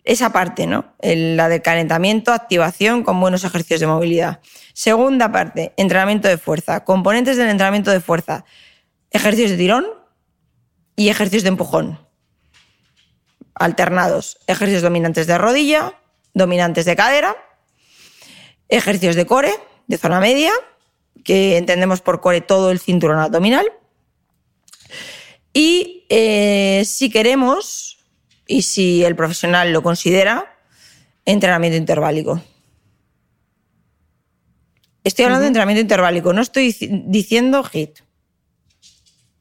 esa parte, ¿no? La del calentamiento, activación con buenos ejercicios de movilidad. Segunda parte, entrenamiento de fuerza. Componentes del entrenamiento de fuerza. Ejercicios de tirón, y ejercicios de empujón. Alternados. Ejercicios dominantes de rodilla, dominantes de cadera, ejercicios de core, de zona media, que entendemos por core todo el cinturón abdominal. Y eh, si queremos, y si el profesional lo considera, entrenamiento interválico. Estoy hablando de entrenamiento interválico, no estoy dici- diciendo HIT.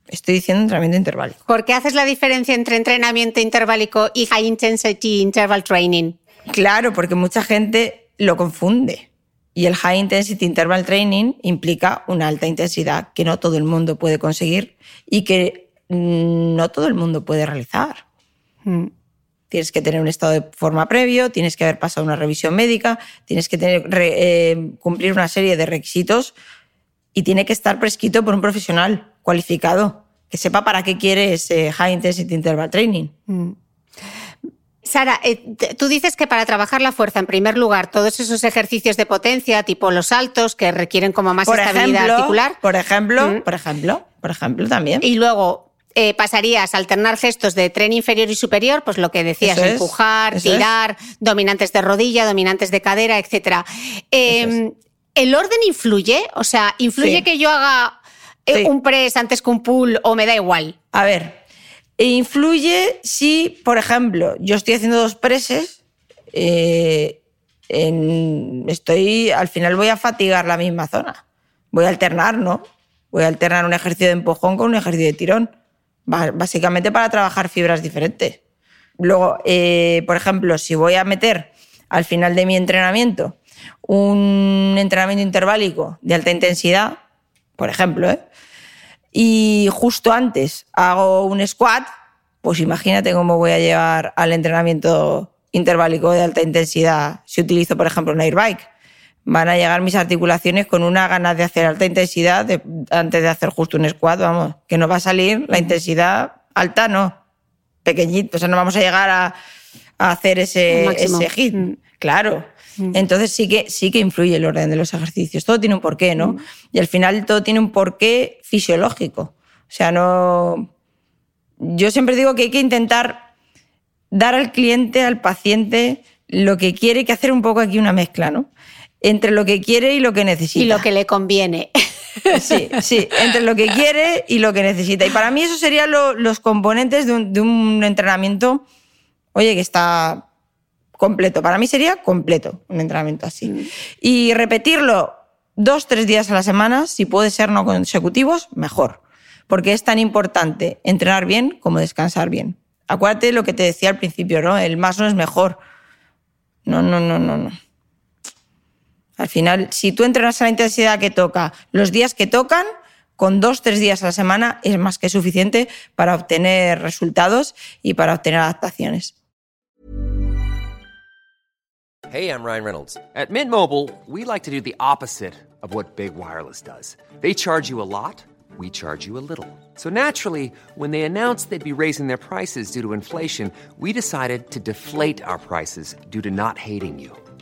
Estoy diciendo entrenamiento interválico. ¿Por qué haces la diferencia entre entrenamiento interválico y high intensity interval training? Claro, porque mucha gente lo confunde. Y el High Intensity Interval Training implica una alta intensidad que no todo el mundo puede conseguir y que mm, no todo el mundo puede realizar. Tienes que tener un estado de forma previo, tienes que haber pasado una revisión médica, tienes que tener, re- eh, cumplir una serie de requisitos y tiene que estar prescrito por un profesional cualificado que sepa para qué quiere ese High Intensity Interval Training. Sara, eh, tú dices que para trabajar la fuerza, en primer lugar, todos esos ejercicios de potencia, tipo los saltos, que requieren como más por estabilidad ejemplo, articular, Por ejemplo, Mm. por ejemplo, por ejemplo también. y luego eh, pasarías a alternar gestos de tren inferior y superior, pues lo que decías, Eso empujar, es. tirar, dominantes de rodilla, dominantes de cadera, etc. Eh, ¿El orden influye? O sea, ¿influye Sí. que yo haga eh, Sí. un press antes que un pull o me da igual? A ver, influye si, por ejemplo, yo estoy haciendo dos preses, eh, en- estoy, al final voy a fatigar la misma zona. Voy a alternar, ¿no? Voy a alternar un ejercicio de empujón con un ejercicio de tirón, básicamente para trabajar fibras diferentes. Luego, eh, por ejemplo, si voy a meter al final de mi entrenamiento un entrenamiento interválico de alta intensidad, por ejemplo, ¿eh? y justo antes hago un squat, pues imagínate cómo voy a llevar al entrenamiento interválico de alta intensidad si utilizo, por ejemplo, un airbike. Van a llegar mis articulaciones con una ganas de hacer alta intensidad de- antes de hacer justo un squat, vamos, que no va a salir la intensidad alta, no, pequeñito, o sea, no vamos a llegar a, a hacer ese, ese hit. Mm. Claro. Entonces sí que, sí que influye el orden de los ejercicios. Todo tiene un porqué, ¿no? Y al final todo tiene un porqué fisiológico. O sea, no. Yo siempre digo que hay que intentar dar al cliente, al paciente, lo que quiere, que hacer un poco aquí una mezcla, ¿no? Entre lo que quiere y lo que necesita. Y lo que le conviene. Sí, sí, entre lo que quiere y lo que necesita. Y para mí eso serían lo- los componentes de un, de un entrenamiento, oye, que está completo. Para mí sería completo un entrenamiento así. Y repetirlo dos, tres días a la semana, si puede ser no consecutivos, mejor. Porque es tan importante entrenar bien como descansar bien. Acuérdate lo que te decía al principio, ¿no? El más no es mejor. No, no, no, no, no. Al final, si tú entrenas a la intensidad que toca, los días que tocan, con dos, tres días a la semana es más que suficiente para obtener resultados y para obtener adaptaciones. Hey, I'm Ryan Reynolds. At Mint Mobile, we like to do the opposite of what Big Wireless does. They charge you a lot, we charge you a little. So naturally, when they announced they'd be raising their prices due to inflation, we decided to deflate our prices due to not hating you.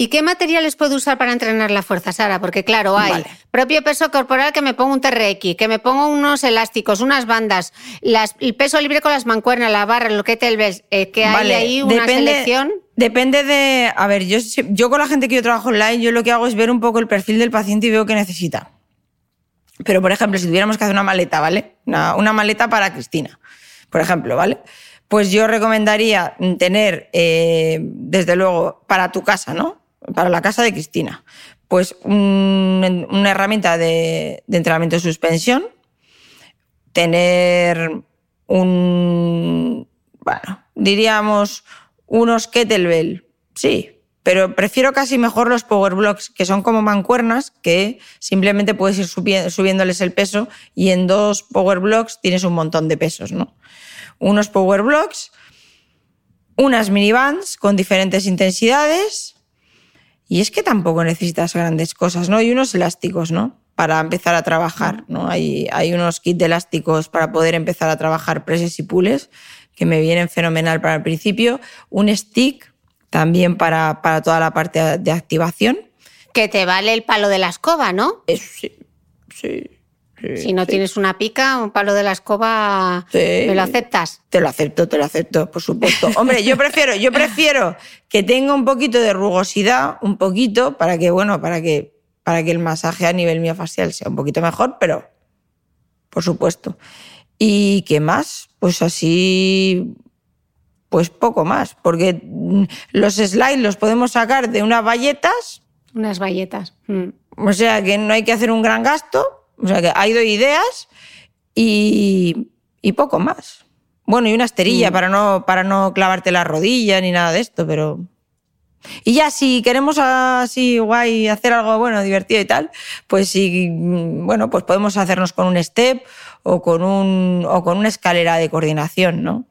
¿Y qué materiales puedo usar para entrenar la fuerza, Sara? Porque claro, hay Vale. propio peso corporal que me pongo un TRX, que me pongo unos elásticos, unas bandas, las- el peso libre con las mancuernas, la barra, lo que te ves, eh, que hay ahí una selección. Depende de. A ver, yo, con la gente que yo trabajo online, yo lo que hago es ver un poco el perfil del paciente y veo qué necesita. Pero, por ejemplo, si tuviéramos que hacer una maleta, ¿vale? Una, una maleta para Cristina, por ejemplo, ¿vale? Pues yo recomendaría tener, eh, desde luego, para tu casa, ¿no? Para la casa de Cristina, pues un- una herramienta de, entrenamiento de suspensión, tener un, bueno, diríamos unos kettlebell, sí, pero prefiero casi mejor los power blocks, que son como mancuernas, que simplemente puedes ir subi- subiéndoles el peso y en dos power blocks tienes un montón de pesos, ¿no? Unos power blocks, unas minibands con diferentes intensidades y es que tampoco necesitas grandes cosas, ¿no? Y unos elásticos, ¿no? Para empezar a trabajar, ¿no? Hay, hay unos kits de elásticos para poder empezar a trabajar preses y pules que me vienen fenomenal para el principio. Un stick también para, para toda la parte de activación. Que te vale el palo de la escoba, ¿no? Eso sí, sí. Si no sí. tienes una pica, un palo de la escoba, Sí. ¿me lo aceptas? Te lo acepto, te lo acepto, por supuesto. Hombre, yo prefiero, yo prefiero que tenga un poquito de rugosidad, un poquito, para que, bueno, para que, para que el masaje a nivel miofascial sea un poquito mejor, pero por supuesto. ¿Y qué más? Pues así, pues poco más, porque mm, los slides los podemos sacar de unas bayetas, Unas bayetas. Mm. o sea que no hay que hacer un gran gasto, o sea que hay dos ideas y, y poco más. Bueno, y una esterilla para, no, para no clavarte la rodilla ni nada de esto, pero... Y ya si queremos así guay hacer algo bueno, divertido y tal, pues sí, mm, bueno, pues podemos hacernos con un step o con, un, o con una escalera de coordinación, ¿no?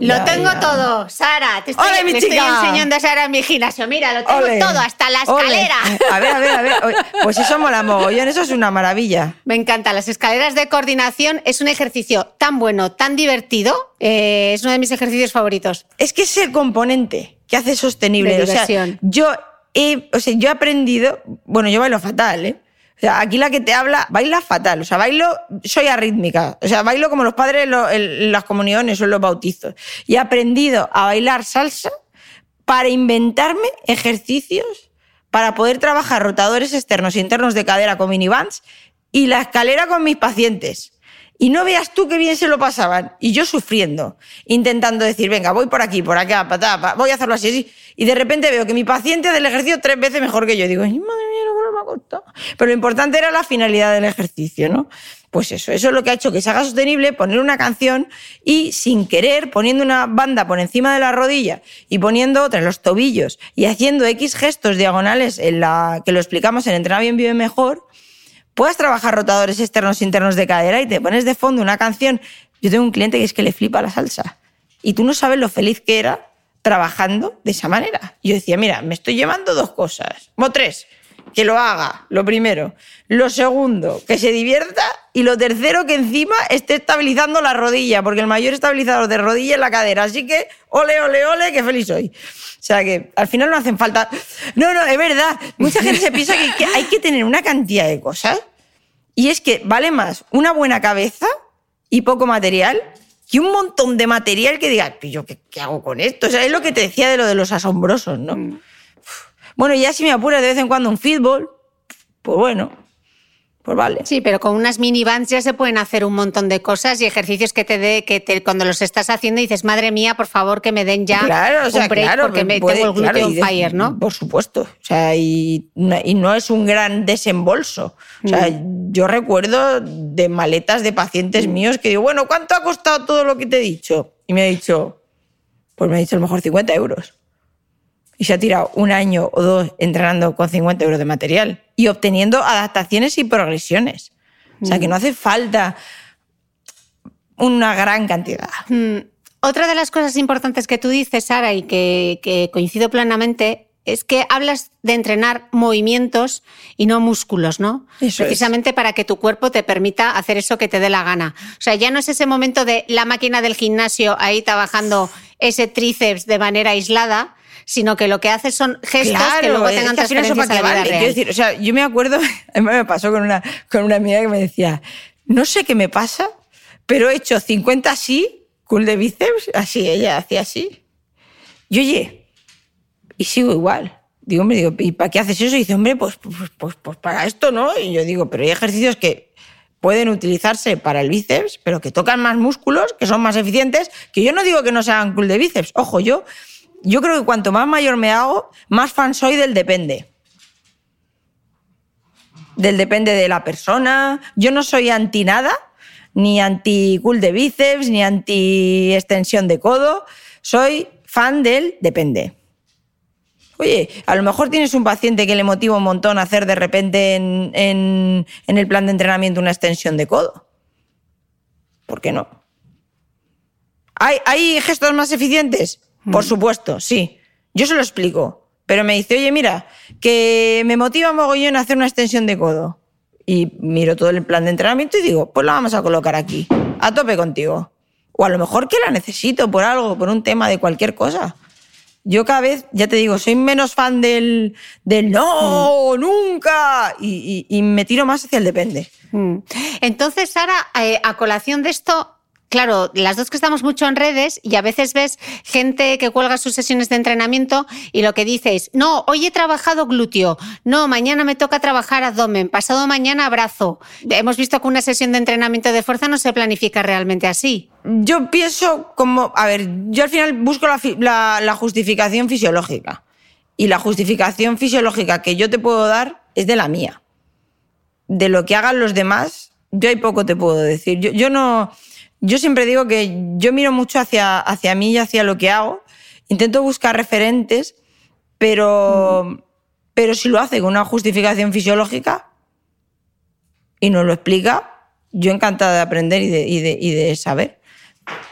Lo Ya, tengo ya. todo, Sara. Te estoy, ¡Ole, mi le estoy chica! enseñando a Sara en mi gimnasio. Mira, lo tengo Ole, todo, hasta la ole. escalera. A ver, a ver, a ver. Pues eso mola mogollón, eso es una maravilla. Me encanta. Las escaleras de coordinación es un ejercicio tan bueno, tan divertido. eh, es uno de mis ejercicios favoritos. Es que es el componente que hace sostenible. De o sea, yo he, o sea, yo he aprendido, bueno, yo bailo fatal, ¿eh? O sea, aquí la que te habla baila fatal. O sea, bailo, soy arrítmica. O sea, bailo como los padres en las comuniones o en los bautizos. Y he aprendido a bailar salsa para inventarme ejercicios para poder trabajar rotadores externos e internos de cadera con minibands y la escalera con mis pacientes. Y no veas tú qué bien se lo pasaban. Y yo sufriendo, intentando decir, venga, voy por aquí, por acá, patá, pa, voy a hacerlo así. Y de repente veo que mi paciente hace el ejercicio tres veces mejor que yo. Digo, madre mía, lo que me ha costado. Pero lo importante era la finalidad del ejercicio, ¿no? Pues eso, eso es lo que ha hecho que se haga sostenible, poner una canción y sin querer, poniendo una banda por encima de la rodilla y poniendo otra en los tobillos y haciendo X gestos diagonales en la que lo explicamos en Entrena Bien Vive Mejor, puedas trabajar rotadores externos e internos de cadera y te pones de fondo una canción. Yo tengo un cliente que es que le flipa la salsa. Y tú no sabes lo feliz que era trabajando de esa manera. Yo decía, mira, me estoy llevando dos cosas, o tres, que lo haga, lo primero. Lo segundo, que se divierta. Y lo tercero, que encima esté estabilizando la rodilla, porque el mayor estabilizador de rodilla es la cadera. Así que, ole, ole, ole, que feliz soy. O sea que al final no hacen falta. No, no, es verdad. Mucha gente se piensa que, hay que tener una cantidad de cosas. Y es que vale más una buena cabeza y poco material que un montón de material que diga, "¿Y yo qué, qué hago con esto? O sea, es lo que te decía de lo de los asombrosos, ¿no? Uf. Bueno, ya si me apuras de vez en cuando un fútbol, pues bueno, pues vale. Sí, pero con unas minibands ya se pueden hacer un montón de cosas y ejercicios que te dé, que te, cuando los estás haciendo dices, madre mía, por favor, que me den ya claro, o sea, un break claro, porque me, puede- tengo el glúteo claro, de- fire, ¿no? Por supuesto. O sea, y, no- y no es un gran desembolso. O sea, Mm. yo recuerdo de maletas de pacientes míos que digo, bueno, ¿cuánto ha costado todo lo que te he dicho? Y me ha dicho, pues me ha dicho a lo mejor 50 euros. Y se ha tirado un año o dos entrenando con 50 euros de material y obteniendo adaptaciones y progresiones. O sea, que Mm. no hace falta una gran cantidad. Otra de las cosas importantes que tú dices, Sara, y que, que coincido plenamente, es que hablas de entrenar movimientos y no músculos, ¿no? Eso es. Precisamente para que tu cuerpo te permita hacer eso que te dé la gana. O sea, ya no es ese momento de la máquina del gimnasio ahí trabajando ese tríceps de manera aislada, sino que lo que haces son gestos que luego es tengan que final eso transferencias a la vida real. Quiero decir, o sea, yo me acuerdo, a mí me pasó con una, con una amiga que me decía, no sé qué me pasa, pero he hecho 50 así, cool de bíceps, así, ella hacía así. Y oye, y sigo igual. Digo, hombre, digo, ¿y para qué haces eso? Y dice, hombre, pues, pues, pues, pues para esto, ¿no? Y yo digo, pero hay ejercicios que pueden utilizarse para el bíceps, pero que tocan más músculos, que son más eficientes, que yo no digo que no sean cool de bíceps. Ojo, yo, yo creo que cuanto más mayor me hago, más fan soy del depende. Del depende de la persona. Yo no soy anti nada, ni anti cool de bíceps, ni anti extensión de codo. Soy fan del depende. Oye, a lo mejor tienes un paciente que le motiva un montón hacer de repente en, el plan de entrenamiento una extensión de codo. ¿Por qué no? ¿Hay, hay gestos más eficientes? Por supuesto, sí. Yo se lo explico. Pero me dice, oye, mira, que me motiva mogollón hacer una extensión de codo. Y miro todo el plan de entrenamiento y digo, pues la vamos a colocar aquí. A tope contigo. O a lo mejor que la necesito por algo, por un tema de cualquier cosa. Yo cada vez, ya te digo, soy menos fan del, del no, nunca. Y, y- y me tiro más hacia el depende. Mm. Entonces, Sara, eh, a colación de esto, claro, las dos que estamos mucho en redes y a veces ves gente que cuelga sus sesiones de entrenamiento y lo que dice es, no, hoy he trabajado glúteo, no, mañana me toca trabajar abdomen, pasado mañana brazo. Hemos visto que una sesión de entrenamiento de fuerza no se planifica realmente así. Yo pienso como, a ver, yo al final busco la, fi- la- la justificación fisiológica. Y la justificación fisiológica que yo te puedo dar es de la mía. De lo que hagan los demás, yo hay poco te puedo decir. Yo no. Yo siempre digo que yo miro mucho hacia, hacia mí y hacia lo que hago. Intento buscar referentes, pero, pero si lo hace con una justificación fisiológica y nos lo explica, yo encantada de aprender y de, y de- saber.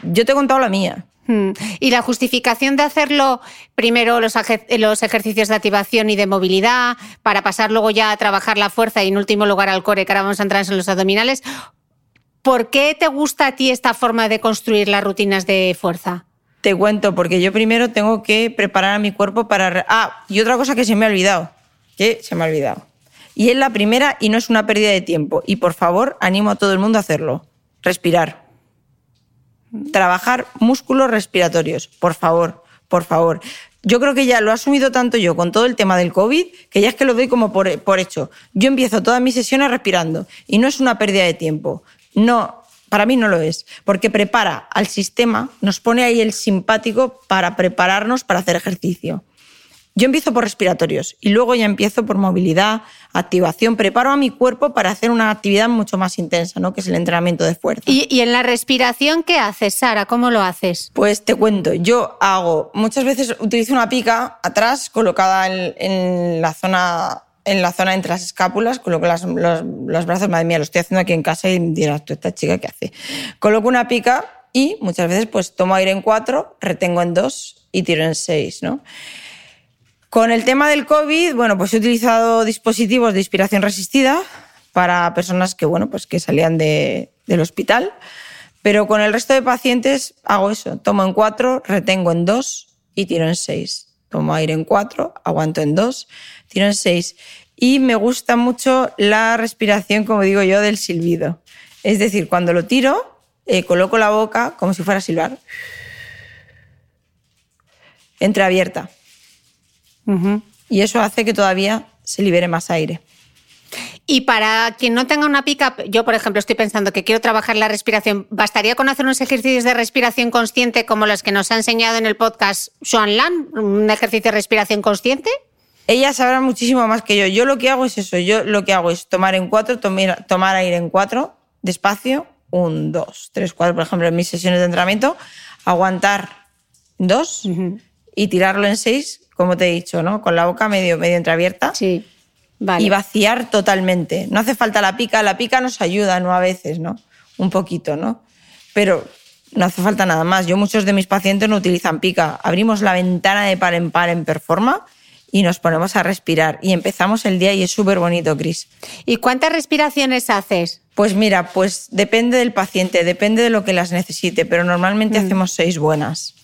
Yo te he contado la mía. Mm. Y la justificación de hacerlo primero los, los ejercicios de activación y de movilidad, para pasar luego ya a trabajar la fuerza y en último lugar al core, que ahora vamos a entrar en los abdominales. ¿Por qué te gusta a ti esta forma de construir las rutinas de fuerza? Te cuento, porque yo primero tengo que preparar a mi cuerpo para... Ah, y otra cosa que se me ha olvidado, que se me ha olvidado. Y es la primera y no es una pérdida de tiempo. Y por favor, animo a todo el mundo a hacerlo. Respirar. Trabajar músculos respiratorios, por favor, por favor. Yo creo que ya lo he asumido tanto yo con todo el tema del COVID que ya es que lo doy como por, por hecho. Yo empiezo todas mis sesiones respirando y no es una pérdida de tiempo. No, para mí no lo es, porque prepara al sistema, nos pone ahí el simpático para prepararnos para hacer ejercicio. Yo empiezo por respiratorios y luego ya empiezo por movilidad, activación, preparo a mi cuerpo para hacer una actividad mucho más intensa, ¿no? que es el entrenamiento de fuerza. ¿Y, y en la respiración qué haces, Sara? ¿Cómo lo haces? Pues te cuento, yo hago, muchas veces utilizo una pica atrás colocada en, en la zona en la zona entre las escápulas, coloco las- los, los brazos, madre mía, lo estoy haciendo aquí en casa y dirás, tú, esta chica, ¿qué hace? Coloco una pica y muchas veces pues tomo aire en cuatro, retengo en dos y tiro en seis, ¿no? Con el tema del COVID, bueno, pues he utilizado dispositivos de inspiración resistida para personas que, bueno, pues que salían de- del hospital, pero con el resto de pacientes hago eso, tomo en cuatro, retengo en dos y tiro en seis. Tomo aire en cuatro, aguanto en dos, tiro en seis. Y me gusta mucho la respiración, como digo yo, del silbido. Es decir, cuando lo tiro, eh, coloco la boca como si fuera a silbar. Entreabierta. Y eso hace que todavía se libere más aire. Y para quien no tenga una pica, yo por ejemplo estoy pensando que quiero trabajar la respiración, ¿bastaría con hacer unos ejercicios de respiración consciente como los que nos ha enseñado en el podcast Joan Lan? ¿Un ejercicio de respiración consciente? Ella sabrá muchísimo más que yo. Yo lo que hago es eso. Yo lo que hago es tomar en cuatro, tomar, tomar aire en cuatro, despacio, un, dos, tres, cuatro, por ejemplo, en mis sesiones de entrenamiento, aguantar dos y tirarlo en seis, como te he dicho, ¿no? Con la boca medio, medio entreabierta. Sí. Vale. y vaciar totalmente. No hace falta la pica, la pica nos ayuda, ¿no? A veces, ¿no? Un poquito, ¿no? Pero no hace falta nada más. Yo muchos de mis pacientes no utilizan pica. Abrimos la ventana de par en par en Performa y nos ponemos a respirar. Y empezamos el día y es súper bonito, Cris. ¿Y cuántas respiraciones haces? Pues mira, pues depende del paciente, depende de lo que las necesite, pero normalmente hacemos seis buenas.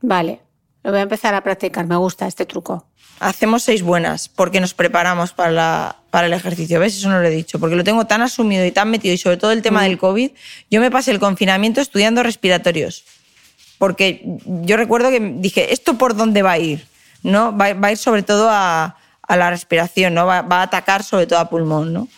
Vale, lo voy a empezar a practicar, me gusta este truco. Hacemos seis buenas porque nos preparamos para, la- para el ejercicio. ¿Ves? Eso no lo he dicho. Porque lo tengo tan asumido y tan metido. Y sobre todo el tema del COVID. Yo me pasé el confinamiento estudiando respiratorios. Porque yo recuerdo que dije, ¿esto por dónde va a ir? ¿No? Va, va a ir sobre todo a, a la respiración, ¿no? Va, va a atacar sobre todo a pulmón, ¿no?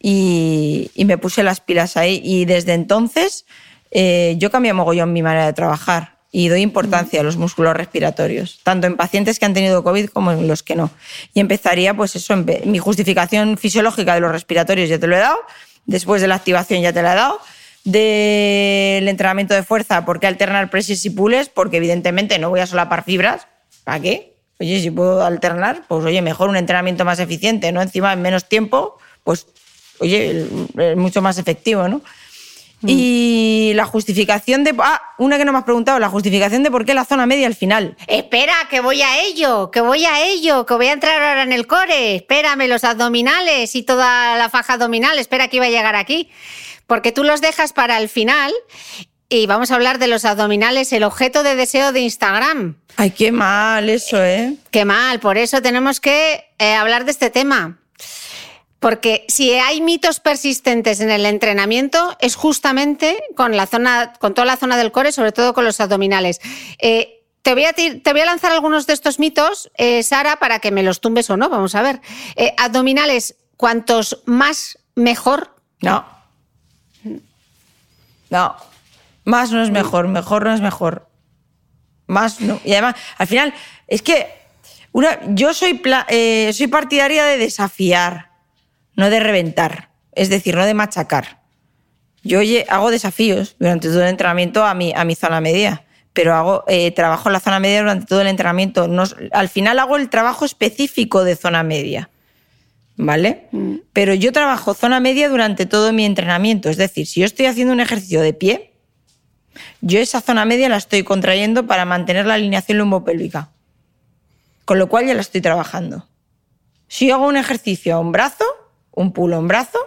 Y, y me puse las pilas ahí. Y desde entonces eh, yo cambié mogollón mi manera de trabajar y doy importancia a los músculos respiratorios, tanto en pacientes que han tenido COVID como en los que no. Y empezaría, pues eso, mi justificación fisiológica de los respiratorios ya te lo he dado, después de la activación ya te la he dado, del entrenamiento de fuerza, ¿por qué alternar presses y pulls? Porque evidentemente no voy a solapar fibras, ¿para qué? Oye, si puedo alternar, pues oye, mejor un entrenamiento más eficiente, ¿no? Encima en menos tiempo, pues oye, es mucho más efectivo, ¿no? Y la justificación de. Ah, una que no me has preguntado, la justificación de por qué la zona media al final. Espera, que voy a ello, que voy a ello, que voy a entrar ahora en el core. Espérame, los abdominales y toda la faja abdominal. Espera que iba a llegar aquí. Porque tú los dejas para el final y vamos a hablar de los abdominales, el objeto de deseo de Instagram. Ay, qué mal eso, ¿eh? Qué mal, por eso tenemos que eh, hablar de este tema. Porque si hay mitos persistentes en el entrenamiento, es justamente con toda la zona del core, sobre todo con los abdominales. Eh, te voy, a, lanzar algunos de estos mitos, eh, Sara, para que me los tumbes o no. Vamos a ver. Eh, abdominales, cuantos más, mejor. No. No. Más no es mejor, mejor no es mejor. Más no. Y además, al final, es que yo soy partidaria de desafiar no de reventar, es decir, no de machacar. Yo hago desafíos durante todo el entrenamiento a mi, a mi zona media, pero hago eh, trabajo en la zona media durante todo el entrenamiento. al final hago el trabajo específico de zona media. ¿Vale? Mm. Pero yo trabajo zona media durante todo mi entrenamiento. Es decir, si yo estoy haciendo un ejercicio de pie, yo esa zona media la estoy contrayendo para mantener la alineación lumbopélvica. Con lo cual ya la estoy trabajando. Si yo hago un ejercicio a un brazo, un pulo en brazo,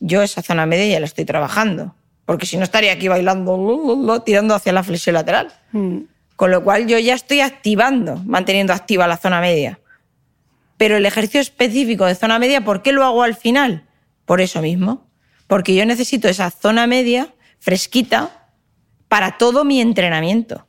yo esa zona media ya la estoy trabajando. Porque si no estaría aquí bailando, tirando hacia la flexión lateral. Mm. Con lo cual yo ya estoy activando, manteniendo activa la zona media. Pero el ejercicio específico de zona media, ¿por qué lo hago al final? Por eso mismo. Porque yo necesito esa zona media fresquita para todo mi entrenamiento.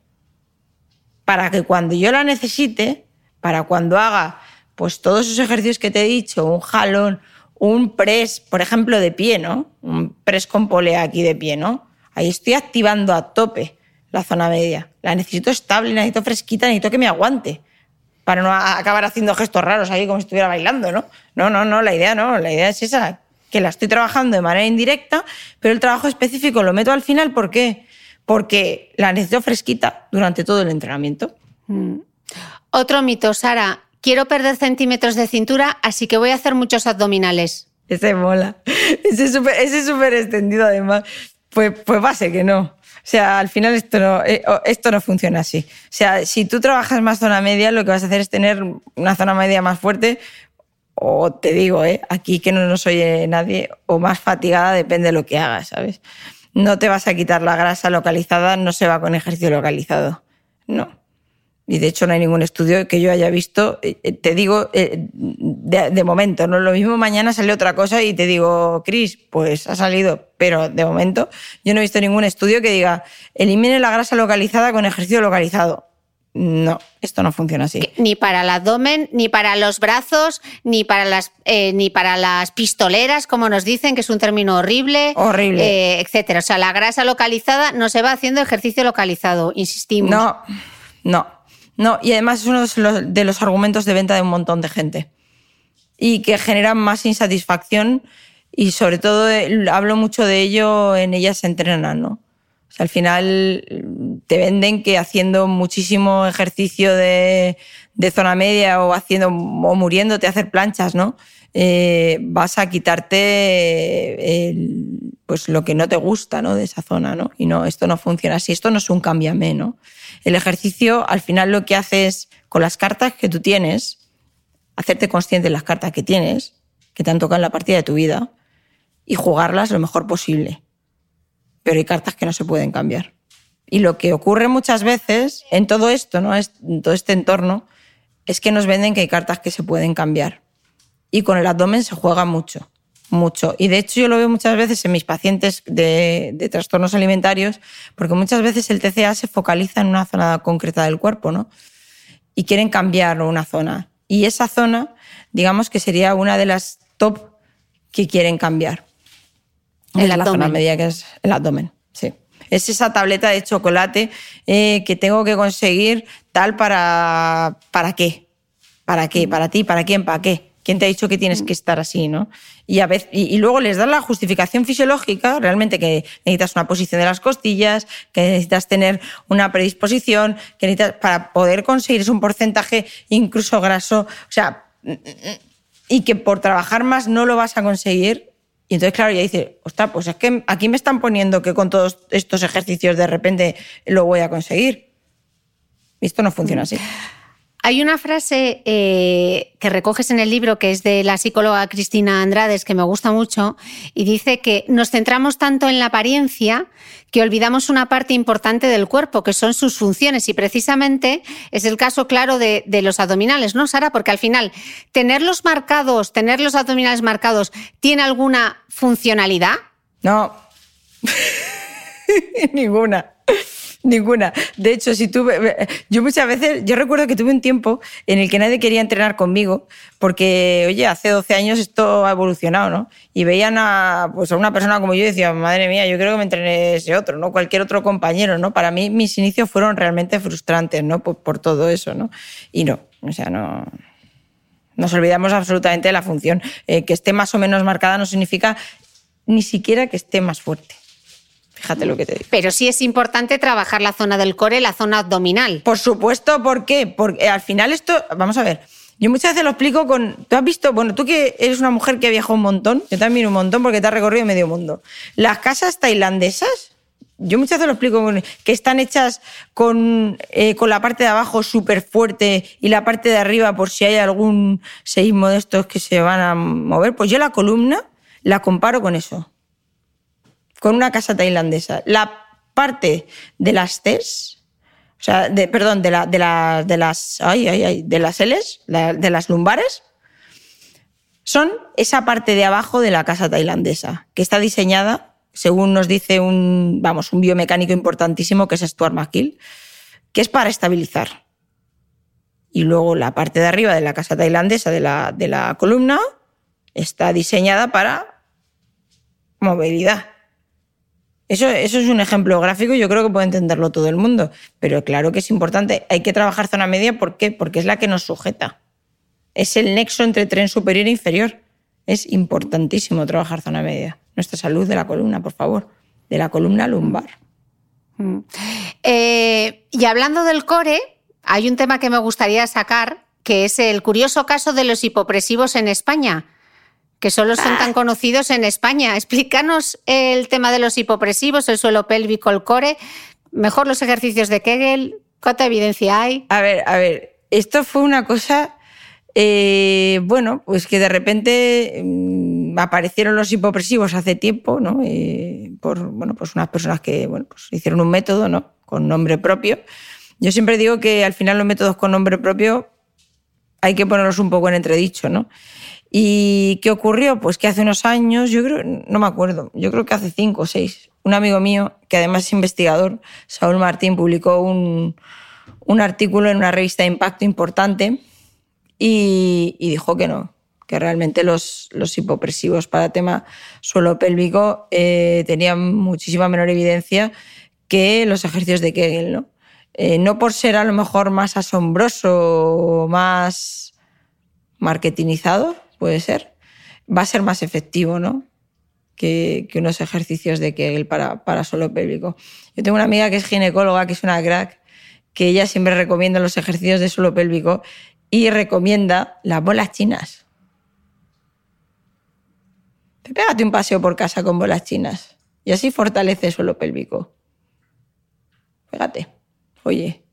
Para que cuando yo la necesite, para cuando haga pues todos esos ejercicios que te he dicho, un jalón, un press, por ejemplo, de pie, ¿no? Un press con polea aquí de pie, ¿no? Ahí estoy activando a tope la zona media. La necesito estable, necesito fresquita, necesito que me aguante para no acabar haciendo gestos raros ahí como si estuviera bailando, ¿no? No, no, no, la idea no, la idea es esa, que la estoy trabajando de manera indirecta, pero el trabajo específico lo meto al final, ¿por qué? Porque la necesito fresquita durante todo el entrenamiento. Mm. Otro mito, Sara, quiero perder centímetros de cintura, así que voy a hacer muchos abdominales. Ese mola. Ese es súper extendido además. Pues, pues va a ser que no. O sea, al final esto no, eh, esto no funciona así. O sea, si tú trabajas más zona media, lo que vas a hacer es tener una zona media más fuerte, o te digo, ¿eh? aquí que no nos oye nadie, o más fatigada, depende de lo que hagas, ¿sabes? No te vas a quitar la grasa localizada, no se va con ejercicio localizado. No y de hecho no hay ningún estudio que yo haya visto, eh, eh, te digo, eh, de, momento, no lo mismo mañana sale otra cosa y te digo, Cris, pues ha salido, pero de momento yo no he visto ningún estudio que diga, elimine la grasa localizada con ejercicio localizado. No, esto no funciona así. Ni para el abdomen, ni para los brazos, ni para las, ni para las pistoleras, como nos dicen, que es un término horrible. Horrible. etcétera. O sea, la grasa localizada no se va haciendo ejercicio localizado, insistimos. No, no. No, y además es uno de los, argumentos de venta de un montón de gente. Y que generan más insatisfacción y sobre todo eh, hablo mucho de ello en ellas se entrenan, ¿no? O sea, al final te venden que haciendo muchísimo ejercicio de, zona media o haciendo o muriéndote a hacer planchas, ¿no? Eh, vas a quitarte pues lo que no te gusta ¿no? de esa zona, ¿no? Y no, esto no funciona así, esto no es un cámbiame, ¿no? El ejercicio al final lo que hace es, con las cartas que tú tienes, hacerte consciente de las cartas que tienes, que te han tocado en la partida de tu vida, y jugarlas lo mejor posible. Pero hay cartas que no se pueden cambiar. Y lo que ocurre muchas veces en todo esto, ¿no? en todo este entorno, es que nos venden que hay cartas que se pueden cambiar. Y con el abdomen se juega mucho mucho. Y de hecho yo lo veo muchas veces en mis pacientes de, trastornos alimentarios, porque muchas veces el TCA se focaliza en una zona concreta del cuerpo, ¿no? Y quieren cambiar una zona. Y esa zona, digamos que sería una de las top que quieren cambiar. El es la zona media que es el abdomen, sí. Es esa tableta de chocolate eh, que tengo que conseguir tal para... ¿Para qué? ¿Para qué? ¿Para ti? ¿Para quién? ¿Para qué? ¿Quién te ha dicho que tienes que estar así, no? Y, a veces, y, luego les dan la justificación fisiológica, realmente que necesitas una posición de las costillas, que necesitas tener una predisposición, que necesitas para poder conseguir es un porcentaje incluso graso, o sea, y que por trabajar más no lo vas a conseguir. Y entonces, claro, ya dices, ostras, pues es que aquí me están poniendo que con todos estos ejercicios de repente lo voy a conseguir. Esto no funciona así. Hay una frase eh, que recoges en el libro que es de la psicóloga Cristina Andrades que me gusta mucho y dice que nos centramos tanto en la apariencia que olvidamos una parte importante del cuerpo, que son sus funciones y precisamente es el caso claro de, de los abdominales, ¿no, Sara? Porque al final, tenerlos marcados, tener los abdominales marcados, ¿tiene alguna funcionalidad? No, ninguna. Ninguna. De hecho, si tuve. Yo muchas veces. Yo recuerdo que tuve un tiempo en el que nadie quería entrenar conmigo, porque, oye, hace 12 años esto ha evolucionado, ¿no? Y veían a, pues, a una persona como yo y decían, madre mía, yo creo que me entrené ese otro, ¿no? Cualquier otro compañero, ¿no? Para mí, mis inicios fueron realmente frustrantes, ¿no? Por, todo eso, ¿no? Y no, o sea, no. Nos olvidamos absolutamente de la función. Eh, que esté más o menos marcada no significa ni siquiera que esté más fuerte. Fíjate lo que te digo. Pero sí es importante trabajar la zona del core, la zona abdominal. Por supuesto, ¿por qué? Porque al final esto, vamos a ver, yo muchas veces lo explico con. Tú has visto, bueno, tú que eres una mujer que ha viajado un montón, yo también un montón porque te has recorrido medio mundo. Las casas tailandesas, yo muchas veces lo explico con, que están hechas con, eh, con la parte de abajo súper fuerte y la parte de arriba por si hay algún seísmo de estos que se van a mover. Pues yo la columna la comparo con eso con una casa tailandesa. La parte de las Cs, o sea, de, perdón, de, la, de, la, de las, ay, ay, ay, de las Ls, de las lumbares, son esa parte de abajo de la casa tailandesa, que está diseñada, según nos dice un, vamos, un biomecánico importantísimo, que es Stuart McGill, que es para estabilizar. Y luego la parte de arriba de la casa tailandesa de la, de la columna está diseñada para movilidad. Eso, es un ejemplo gráfico y yo creo que puede entenderlo todo el mundo. Pero claro que es importante. Hay que trabajar zona media. ¿Por qué? Porque es la que nos sujeta. Es el nexo entre tren superior e inferior. Es importantísimo trabajar zona media. Nuestra salud de la columna, por favor. De la columna lumbar. Mm. Eh, y hablando del core, hay un tema que me gustaría sacar, que es el curioso caso de los hipopresivos en España que solo son tan conocidos en España. Explícanos el tema de los hipopresivos, el suelo pélvico, el core, mejor los ejercicios de Kegel, ¿cuánta evidencia hay? A ver, a ver, esto fue una cosa, eh, bueno, pues que de repente mm, aparecieron los hipopresivos hace tiempo, ¿no? Eh, por, bueno, pues unas personas que, bueno, pues hicieron un método, ¿no? Con nombre propio. Yo siempre digo que al final los métodos con nombre propio hay que ponerlos un poco en entredicho, ¿no? ¿Y qué ocurrió? Pues que hace unos años, yo creo, no me acuerdo, yo creo que hace cinco o seis, un amigo mío, que además es investigador, Saúl Martín, publicó un, un artículo en una revista de impacto importante y, dijo que no, que realmente los, los hipopresivos para tema suelo pélvico eh, tenían muchísima menor evidencia que los ejercicios de Kegel, ¿no? Eh, no por ser a lo mejor más asombroso o más marketingizado, puede ser, va a ser más efectivo, ¿no? Que, unos ejercicios de Kegel para, para suelo pélvico. Yo tengo una amiga que es ginecóloga, que es una crack, que ella siempre recomienda los ejercicios de suelo pélvico y recomienda las bolas chinas. Pégate un paseo por casa con bolas chinas y así fortalece el suelo pélvico. Pégate. Oye,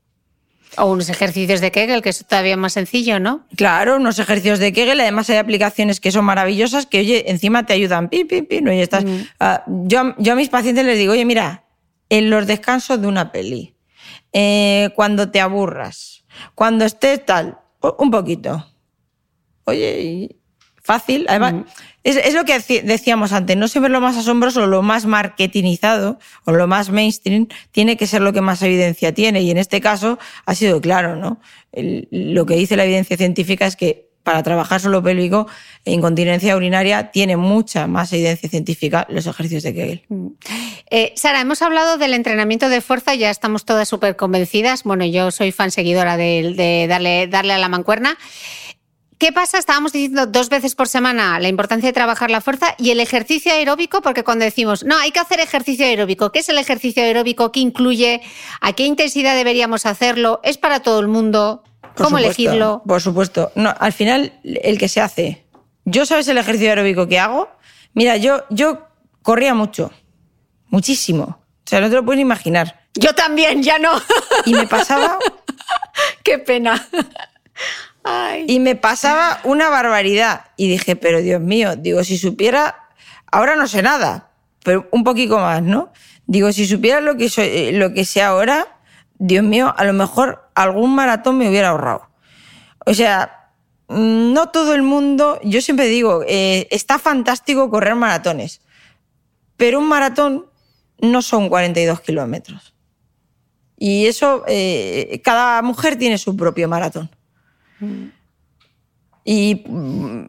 o unos ejercicios de Kegel, que es todavía más sencillo, ¿no? Claro, unos ejercicios de Kegel. Además, hay aplicaciones que son maravillosas que, oye, encima te ayudan. Pi, pi, pi, ¿no? y estás, mm. ah, yo, yo a mis pacientes les digo, oye, mira, en los descansos de una peli, eh, cuando te aburras, cuando estés tal, un poquito. Oye, fácil. Además, mm. Es, lo que decíamos antes, no siempre lo más asombroso, lo más marketingizado o lo más mainstream tiene que ser lo que más evidencia tiene. Y en este caso ha sido claro, ¿no? lo que dice la evidencia científica es que para trabajar solo pélvico e incontinencia urinaria tiene mucha más evidencia científica los ejercicios de Kegel. Mm. Eh, Sara, hemos hablado del entrenamiento de fuerza, ya estamos todas súper convencidas. Bueno, yo soy fan seguidora de, de darle, darle a la mancuerna. ¿Qué pasa? Estábamos diciendo dos veces por semana la importancia de trabajar la fuerza y el ejercicio aeróbico, porque cuando decimos, no, hay que hacer ejercicio aeróbico, ¿qué es el ejercicio aeróbico? ¿Qué incluye? ¿A qué intensidad deberíamos hacerlo? ¿Es para todo el mundo? Por ¿Cómo supuesto, elegirlo? Por supuesto. No, al final, el que se hace. Yo, ¿sabes el ejercicio aeróbico que hago? Mira, yo, yo corría mucho. Muchísimo. O sea, no te lo puedes imaginar. Yo también, ya no. Y me pasaba, Qué pena. Y me pasaba una barbaridad. Y dije, pero Dios mío, digo, si supiera, ahora no sé nada, pero un poquito más, ¿no? Digo, si supiera lo que, eh, lo que sé ahora, Dios mío, a lo mejor algún maratón me hubiera ahorrado. O sea, mm, no todo el mundo, yo siempre digo, eh, está fantástico correr maratones, pero un maratón no son 42 kilómetros. Y eso, eh, cada mujer tiene su propio maratón. Y mm,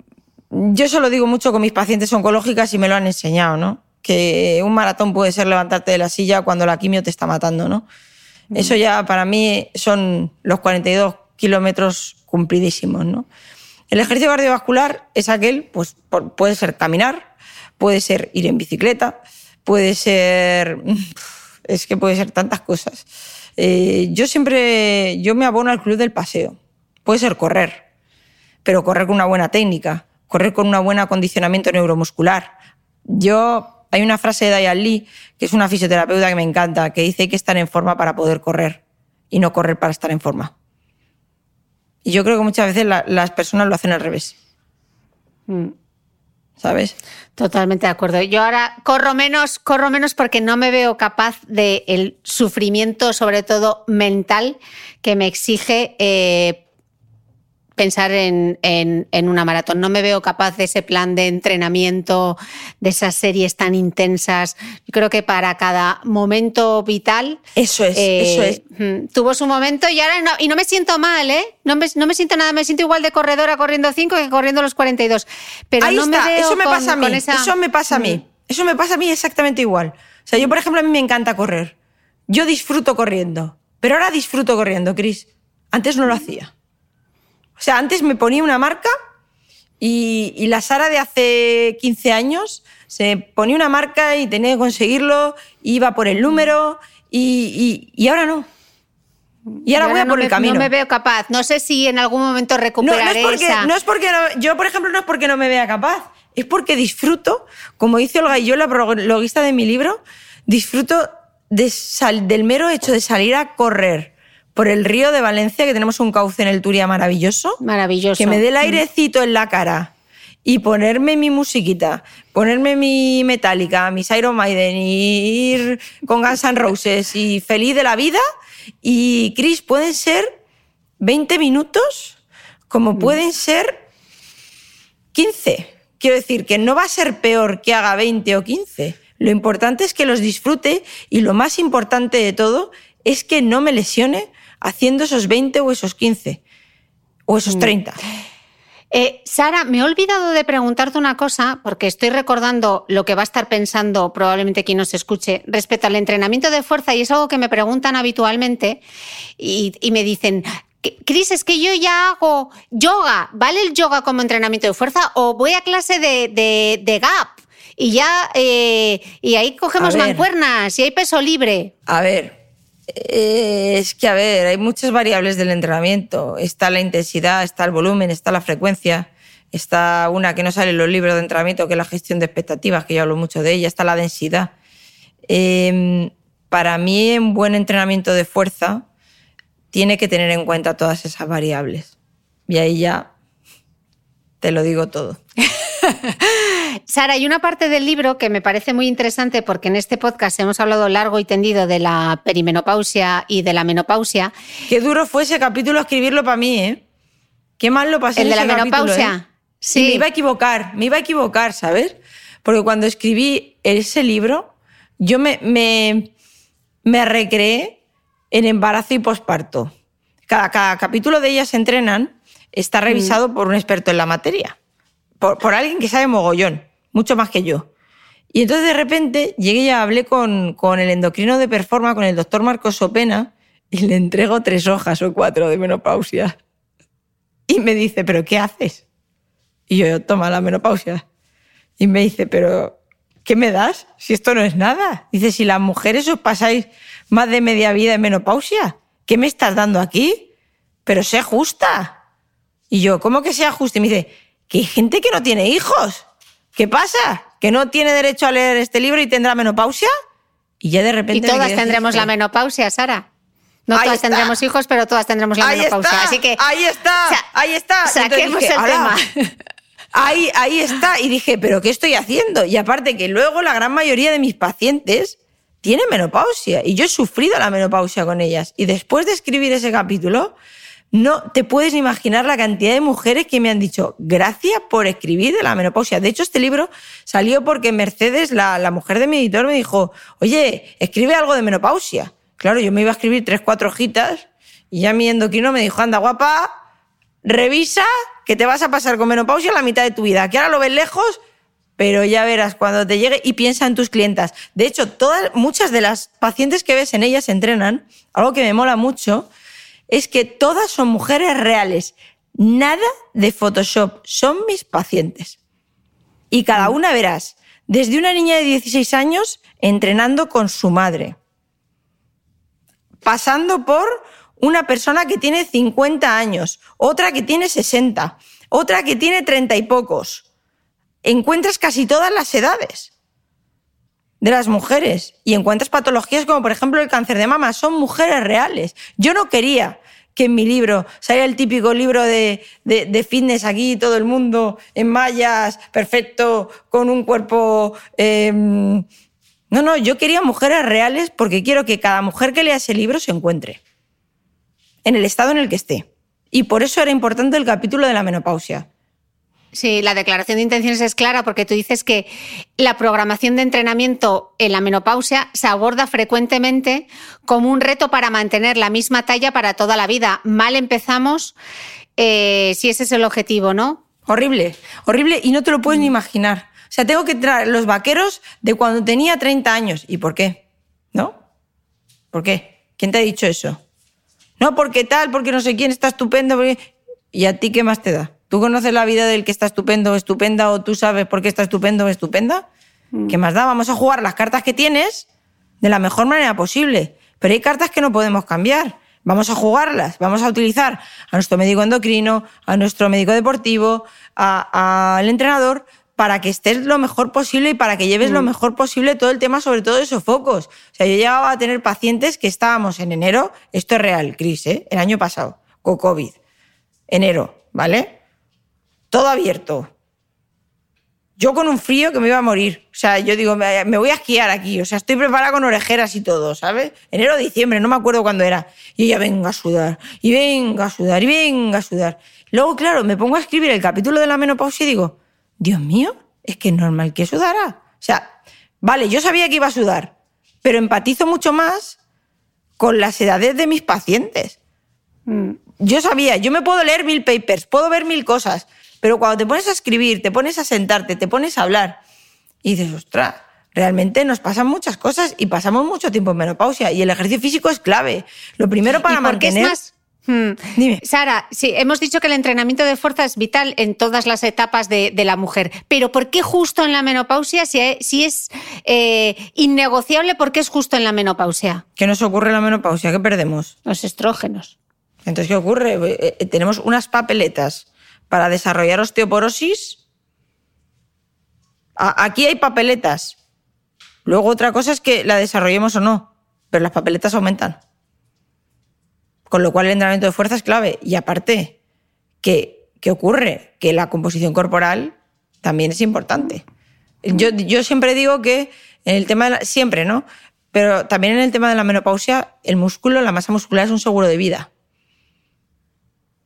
yo eso lo digo mucho con mis pacientes oncológicas y me lo han enseñado, ¿no? Que un maratón puede ser levantarte de la silla cuando la quimio te está matando, ¿no? Eso ya para mí son los 42 kilómetros cumplidísimos, ¿no? El ejercicio cardiovascular es aquel, pues puede ser caminar, puede ser ir en bicicleta, puede ser, es que puede ser tantas cosas. Eh, yo siempre, yo me abono al club del paseo. Puede ser correr, pero correr con una buena técnica, correr con un buen acondicionamiento neuromuscular. Yo, hay una frase de Diane Lee, que es una fisioterapeuta que me encanta, que dice hay que estar en forma para poder correr y no correr para estar en forma. Y yo creo que muchas veces la- las personas lo hacen al revés. ¿Sabes? Totalmente de acuerdo. Yo ahora corro menos, corro menos porque no me veo capaz del el sufrimiento, sobre todo mental, que me exige eh, pensar en, en- en una maratón. No me veo capaz de ese plan de entrenamiento, de esas series tan intensas. Yo creo que para cada momento vital. Eso es, eh, eso es. Tuvo su momento y ahora no, y no me siento mal, ¿eh? No me, no me siento nada, me siento igual de corredora corriendo 5 que corriendo los 42. Pero Ahí no está, me veo eso me con- pasa a mí. esa- Eso me pasa a mí. Eso me pasa a mí exactamente igual. O sea, yo, por ejemplo, a mí me encanta correr. Yo disfruto corriendo. Pero ahora disfruto corriendo, Cris. Antes no lo hacía. O sea, antes me ponía una marca y, y la Sara de hace 15 años se ponía una marca y tenía que conseguirlo, iba por el número y, y- y ahora no. Y ahora Yo voy a no por me, el camino. No me veo capaz. No sé si en algún momento No, no recuperaré es porque, esa. no es porque no- yo, por ejemplo, no es porque no me vea capaz, es porque disfruto, como dice Olga y yo, la prologuista de mi libro, disfruto de sal- del mero hecho de salir a correr por el río de Valencia, que tenemos un cauce en el Turia maravilloso, Maravilloso. que me dé el airecito en la cara y ponerme mi musiquita, ponerme mi Metallica, mis Iron Maiden y ir con Guns N' Roses y feliz de la vida. Y Chris, pueden ser 20 minutos como pueden ser 15. Quiero decir que no va a ser peor que haga 20 o 15. Lo importante es que los disfrute y lo más importante de todo es que no me lesione haciendo esos 20 o esos 15 o esos 30. Eh, Sara, me he olvidado de preguntarte una cosa, porque estoy recordando lo que va a estar pensando probablemente quien nos escuche respecto al entrenamiento de fuerza, y es algo que me preguntan habitualmente y, y me dicen. Cris, es que yo ya hago yoga. ¿Vale el yoga como entrenamiento de fuerza? ¿O voy a clase de, de- de gap? Y ya, eh, y ahí cogemos mancuernas y hay peso libre. A ver, es que a ver, hay muchas variables del entrenamiento. Está la intensidad, está el volumen, está la frecuencia, está una que no sale en los libros de entrenamiento, que es la gestión de expectativas, que yo hablo mucho de ella, está la densidad. Eh, para mí, un buen entrenamiento de fuerza tiene que tener en cuenta todas esas variables. Y ahí ya te lo digo todo. Sara, hay una parte del libro que me parece muy interesante porque en este podcast hemos hablado largo y tendido de la perimenopausia y de la menopausia. Qué duro fue ese capítulo escribirlo para mí, ¿eh? Qué mal lo pasé ¿El de la capítulo, menopausia? ¿eh? Sí. Y me iba a equivocar, me iba a equivocar, ¿sabes? Porque cuando escribí ese libro, yo me, me, me recreé en embarazo y posparto. Cada, cada capítulo de ellas se entrenan está revisado por un experto en la materia, por, por alguien que sabe mogollón, mucho más que yo. Y entonces de repente llegué y hablé con, con el endocrino de Performa, con el doctor Marcos Sopena, y le entrego tres hojas o cuatro de menopausia. Y me dice, ¿pero qué haces? Y yo, toma la menopausia. Y me dice, ¿pero qué me das? Si esto no es nada. Dice, si las mujeres os pasáis más de media vida en menopausia, ¿qué me estás dando aquí? Pero sé justa. Y yo, ¿cómo que sea justa? Y me dice, que hay gente que no tiene hijos. ¿Qué pasa? ¿Que no tiene derecho a leer este libro y tendrá menopausia? Y ya de repente. Y todas tendremos la menopausia, Sara. No todas está. tendremos hijos, pero todas tendremos la ahí menopausia. Está, Así que. ahí está, ahí está. Saquemos dije, el tema. Ahí, ahí está. Y dije, ¿pero qué estoy haciendo? Y aparte que luego la gran mayoría de mis pacientes tienen menopausia. Y yo he sufrido la menopausia con ellas. Y después de escribir ese capítulo, no te puedes imaginar la cantidad de mujeres que me han dicho, gracias por escribir de la menopausia. De hecho, este libro salió porque Mercedes, la, mujer de mi editor, me dijo, oye, escribe algo de menopausia. Claro, yo me iba a escribir tres, cuatro hojitas y ya mi endocrino me dijo, anda guapa, revisa que te vas a pasar con menopausia la mitad de tu vida, que ahora lo ves lejos, pero ya verás cuando te llegue y piensa en tus clientas. De hecho, todas, muchas de las pacientes que ves en ellas entrenan, algo que me mola mucho, es que todas son mujeres reales. Nada de Photoshop, son mis pacientes. Y cada una verás, desde una niña de 16 años entrenando con su madre, pasando por una persona que tiene 50 años, otra que tiene 60, otra que tiene 30 y pocos. Encuentras casi todas las edades de las mujeres y encuentras patologías como por ejemplo el cáncer de mama. Son mujeres reales. Yo no quería que en mi libro saliera el típico libro de, de- de fitness aquí, todo el mundo en mallas, perfecto, con un cuerpo... eh, no, no, yo quería mujeres reales porque quiero que cada mujer que lea ese libro se encuentre en el estado en el que esté. Y por eso era importante el capítulo de la menopausia. Sí, la declaración de intenciones es clara porque tú dices que la programación de entrenamiento en la menopausia se aborda frecuentemente como un reto para mantener la misma talla para toda la vida. Mal empezamos eh, si ese es el objetivo, ¿no? Horrible, horrible y no te lo puedes ni imaginar. O sea, tengo que traer los vaqueros de cuando tenía 30 años. ¿Y por qué? ¿No? ¿Por qué? ¿Quién te ha dicho eso? No, porque tal, porque no sé quién está estupendo. porque- ¿Y a ti qué más te da? ¿Tú conoces la vida del que está estupendo o estupenda o tú sabes por qué está estupendo o estupenda? ¿Qué más da? Vamos a jugar las cartas que tienes de la mejor manera posible. Pero hay cartas que no podemos cambiar. Vamos a jugarlas, vamos a utilizar a nuestro médico endocrino, a nuestro médico deportivo, al entrenador, para que estés lo mejor posible y para que lleves lo mejor posible todo el tema, sobre todo de sofocos. O sea, yo llegaba a tener pacientes que estábamos en enero, esto es real, Cris, ¿eh? el año pasado, con COVID. Enero, ¿vale? Todo abierto. Yo con un frío que me iba a morir. O sea, yo digo, me, voy a esquiar aquí. O sea, estoy preparada con orejeras y todo, ¿sabes? Enero o diciembre, no me acuerdo cuándo era. Y ella venga a sudar, y venga a sudar, y venga a sudar. Luego, claro, me pongo a escribir el capítulo de la menopausia y digo, Dios mío, es que es normal que sudara. O sea, vale, yo sabía que iba a sudar, pero empatizo mucho más con las edades de mis pacientes. Yo sabía, yo me puedo leer mil papers, puedo ver mil cosas, pero cuando te pones a escribir, te pones a sentarte, te pones a hablar y dices, ostras, realmente nos pasan muchas cosas y pasamos mucho tiempo en menopausia y el ejercicio físico es clave. Lo primero para ¿Y qué es mantener... más? Hmm. Dime. Sara, sí, hemos dicho que el entrenamiento de fuerza es vital en todas las etapas de, de la mujer, pero ¿por qué justo en la menopausia? Si, es- si es eh, innegociable, ¿por qué es justo en la menopausia? ¿Qué nos ocurre en la menopausia? ¿Qué perdemos? Los estrógenos. Entonces, ¿qué ocurre? Eh, eh, tenemos unas papeletas para desarrollar osteoporosis. Aquí hay papeletas. Luego otra cosa es que la desarrollemos o no, pero las papeletas aumentan. Con lo cual el entrenamiento de fuerza es clave. Y aparte, ¿qué, qué ocurre? Que la composición corporal también es importante. Yo, yo siempre digo que en el tema de la, siempre, ¿no? Pero también en el tema de la menopausia, el músculo, la masa muscular es un seguro de vida.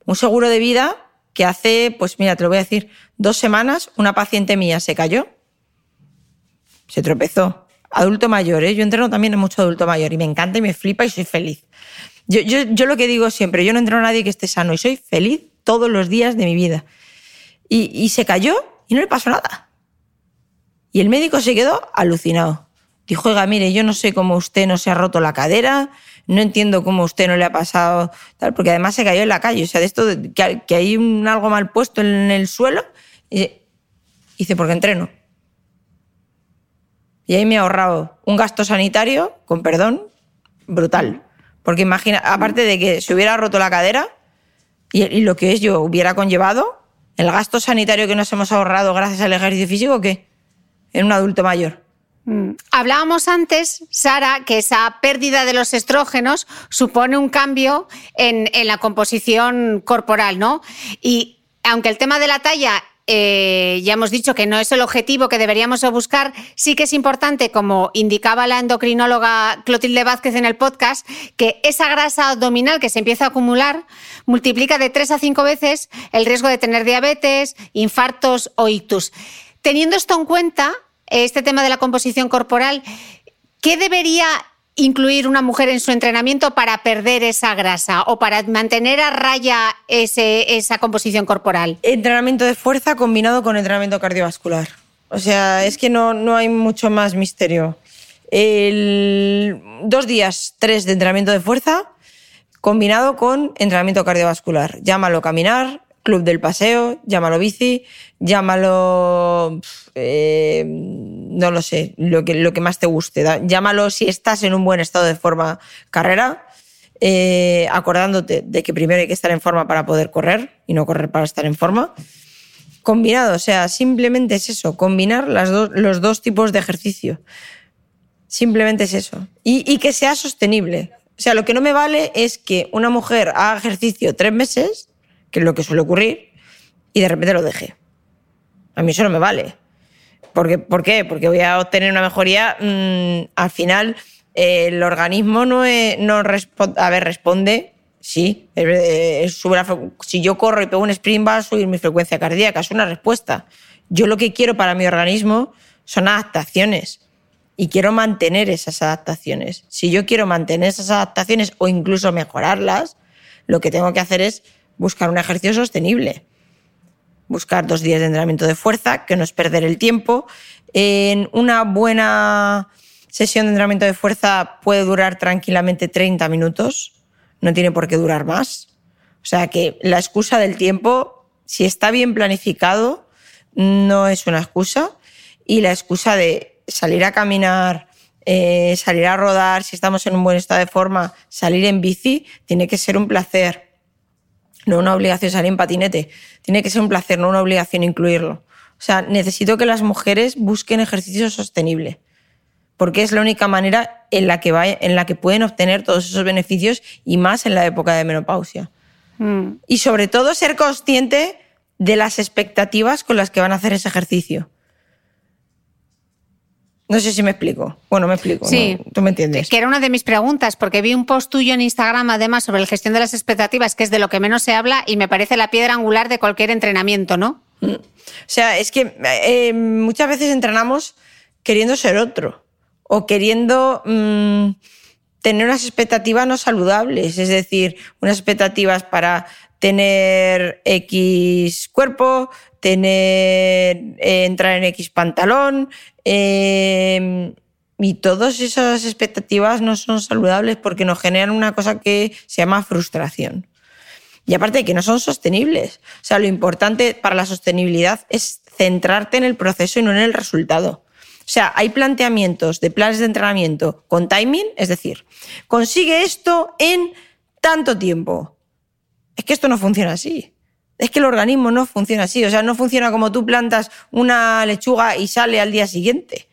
Un seguro de vida que hace, pues mira, te lo voy a decir, dos semanas una paciente mía se cayó, se tropezó. Adulto mayor, ¿eh? yo entreno también en mucho adulto mayor y me encanta y me flipa y soy feliz. Yo, yo, yo lo que digo siempre, yo no entreno a nadie que esté sano y soy feliz todos los días de mi vida. Y, y se cayó y no le pasó nada. Y el médico se quedó alucinado. Dijo, oiga, mire, yo no sé cómo usted no se ha roto la cadera, no entiendo cómo a usted no le ha pasado tal, porque además se cayó en la calle, o sea, de esto que hay un, algo mal puesto en el suelo, y dice, porque entreno. Y ahí me he ahorrado un gasto sanitario, con perdón, brutal. Porque imagina, aparte de que se hubiera roto la cadera y, y lo que es yo hubiera conllevado, el gasto sanitario que nos hemos ahorrado gracias al ejercicio físico, ¿qué? En un adulto mayor. Mm. Hablábamos antes, Sara, que esa pérdida de los estrógenos supone un cambio en, la composición corporal, ¿no? Y aunque el tema de la talla eh, ya hemos dicho que no es el objetivo que deberíamos buscar, sí que es importante, como indicaba la endocrinóloga Clotilde Vázquez en el podcast, que esa grasa abdominal que se empieza a acumular multiplica de tres a cinco veces el riesgo de tener diabetes, infartos o ictus. Teniendo esto en cuenta, este tema de la composición corporal, ¿qué debería incluir una mujer en su entrenamiento para perder esa grasa o para mantener a raya esa composición corporal? Entrenamiento de fuerza combinado con entrenamiento cardiovascular. O sea, es que no, no hay mucho más misterio. Dos días, tres de entrenamiento de fuerza combinado con entrenamiento cardiovascular. Llámalo caminar, club del paseo, llámalo bici, llámalo, eh, no lo sé, lo que, lo que más te guste. Llámalo si estás en un buen estado de forma carrera, eh, acordándote de que primero hay que estar en forma para poder correr y no correr para estar en forma. Combinado, o sea, simplemente es eso, combinar los dos tipos de ejercicio. Simplemente es eso. Y, y que sea sostenible. O sea, lo que no me vale es que una mujer haga ejercicio tres meses que es lo que suele ocurrir, y de repente lo deje. A mí eso no me vale. Porque, ¿Por qué? Porque voy a obtener una mejoría. Mm, al final, eh, el organismo no, no responde. A ver, responde. Sí, si yo corro y pego un sprint va a subir mi frecuencia cardíaca, es una respuesta. Yo lo que quiero para mi organismo son adaptaciones y quiero mantener esas adaptaciones. Si yo quiero mantener esas adaptaciones o incluso mejorarlas, lo que tengo que hacer es buscar un ejercicio sostenible. Buscar dos días de entrenamiento de fuerza, que no es perder el tiempo. En una buena sesión de entrenamiento de fuerza puede durar tranquilamente 30 minutos, no tiene por qué durar más. O sea que la excusa del tiempo, si está bien planificado, no es una excusa. Y la excusa de salir a caminar, eh, salir a rodar, si estamos en un buen estado de forma, salir en bici, tiene que ser un placer no una obligación salir en patinete. Tiene que ser un placer, no una obligación incluirlo. O sea, necesito que las mujeres busquen ejercicio sostenible, porque es la única manera en la que, va, en la que pueden obtener todos esos beneficios y más en la época de menopausia. Mm. Y sobre todo ser consciente de las expectativas con las que van a hacer ese ejercicio. No sé si me explico. Bueno, me explico. Sí. Tú me entiendes. Que era una de mis preguntas, porque vi un post tuyo en Instagram, además, sobre la gestión de las expectativas, que es de lo que menos se habla y me parece la piedra angular de cualquier entrenamiento, ¿no? Mm. O sea, es que eh, muchas veces entrenamos queriendo ser otro o queriendo mm, tener unas expectativas no saludables, es decir, unas expectativas para tener X cuerpo, tener eh, entrar en X pantalón, Em, y todas esas expectativas no son saludables porque nos generan una cosa que se llama frustración. Y aparte de que no son sostenibles. O sea, lo importante para la sostenibilidad es centrarte en el proceso y no en el resultado. O sea, hay planteamientos de planes de entrenamiento con timing, es decir, consigue esto en tanto tiempo. Es que esto no funciona así es que el organismo no funciona así. O sea, no funciona como tú plantas una lechuga y sale al día siguiente.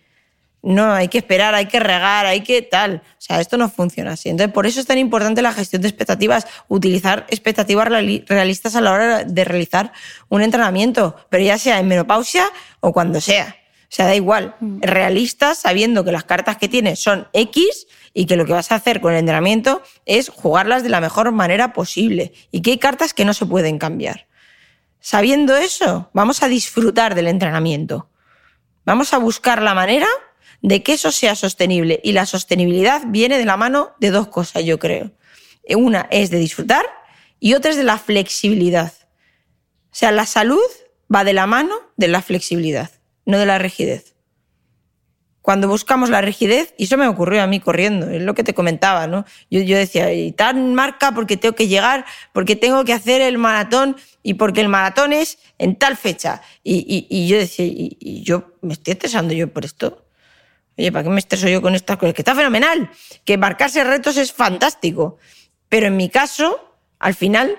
No, hay que esperar, hay que regar, hay que tal. O sea, esto no funciona así. Entonces, por eso es tan importante la gestión de expectativas, utilizar expectativas realistas a la hora de realizar un entrenamiento, pero ya sea en menopausia o cuando sea. O sea, da igual. Mm. Realistas sabiendo que las cartas que tienes son X y que lo que vas a hacer con el entrenamiento es jugarlas de la mejor manera posible y que hay cartas que no se pueden cambiar. Sabiendo eso, vamos a disfrutar del entrenamiento. Vamos a buscar la manera de que eso sea sostenible. Y la sostenibilidad viene de la mano de dos cosas, yo creo. Una es de disfrutar y otra es de la flexibilidad. O sea, la salud va de la mano de la flexibilidad, no de la rigidez. Cuando buscamos la rigidez, y eso me ocurrió a mí corriendo, es lo que te comentaba, ¿no? Yo, decía, y tan marca porque tengo que llegar, porque tengo que hacer el maratón y porque el maratón es en tal fecha. Y, yo decía, y, yo me estoy estresando yo por esto. Oye, ¿para qué me estreso yo con estas cosas? Que está fenomenal, que marcarse retos es fantástico. Pero en mi caso, al final,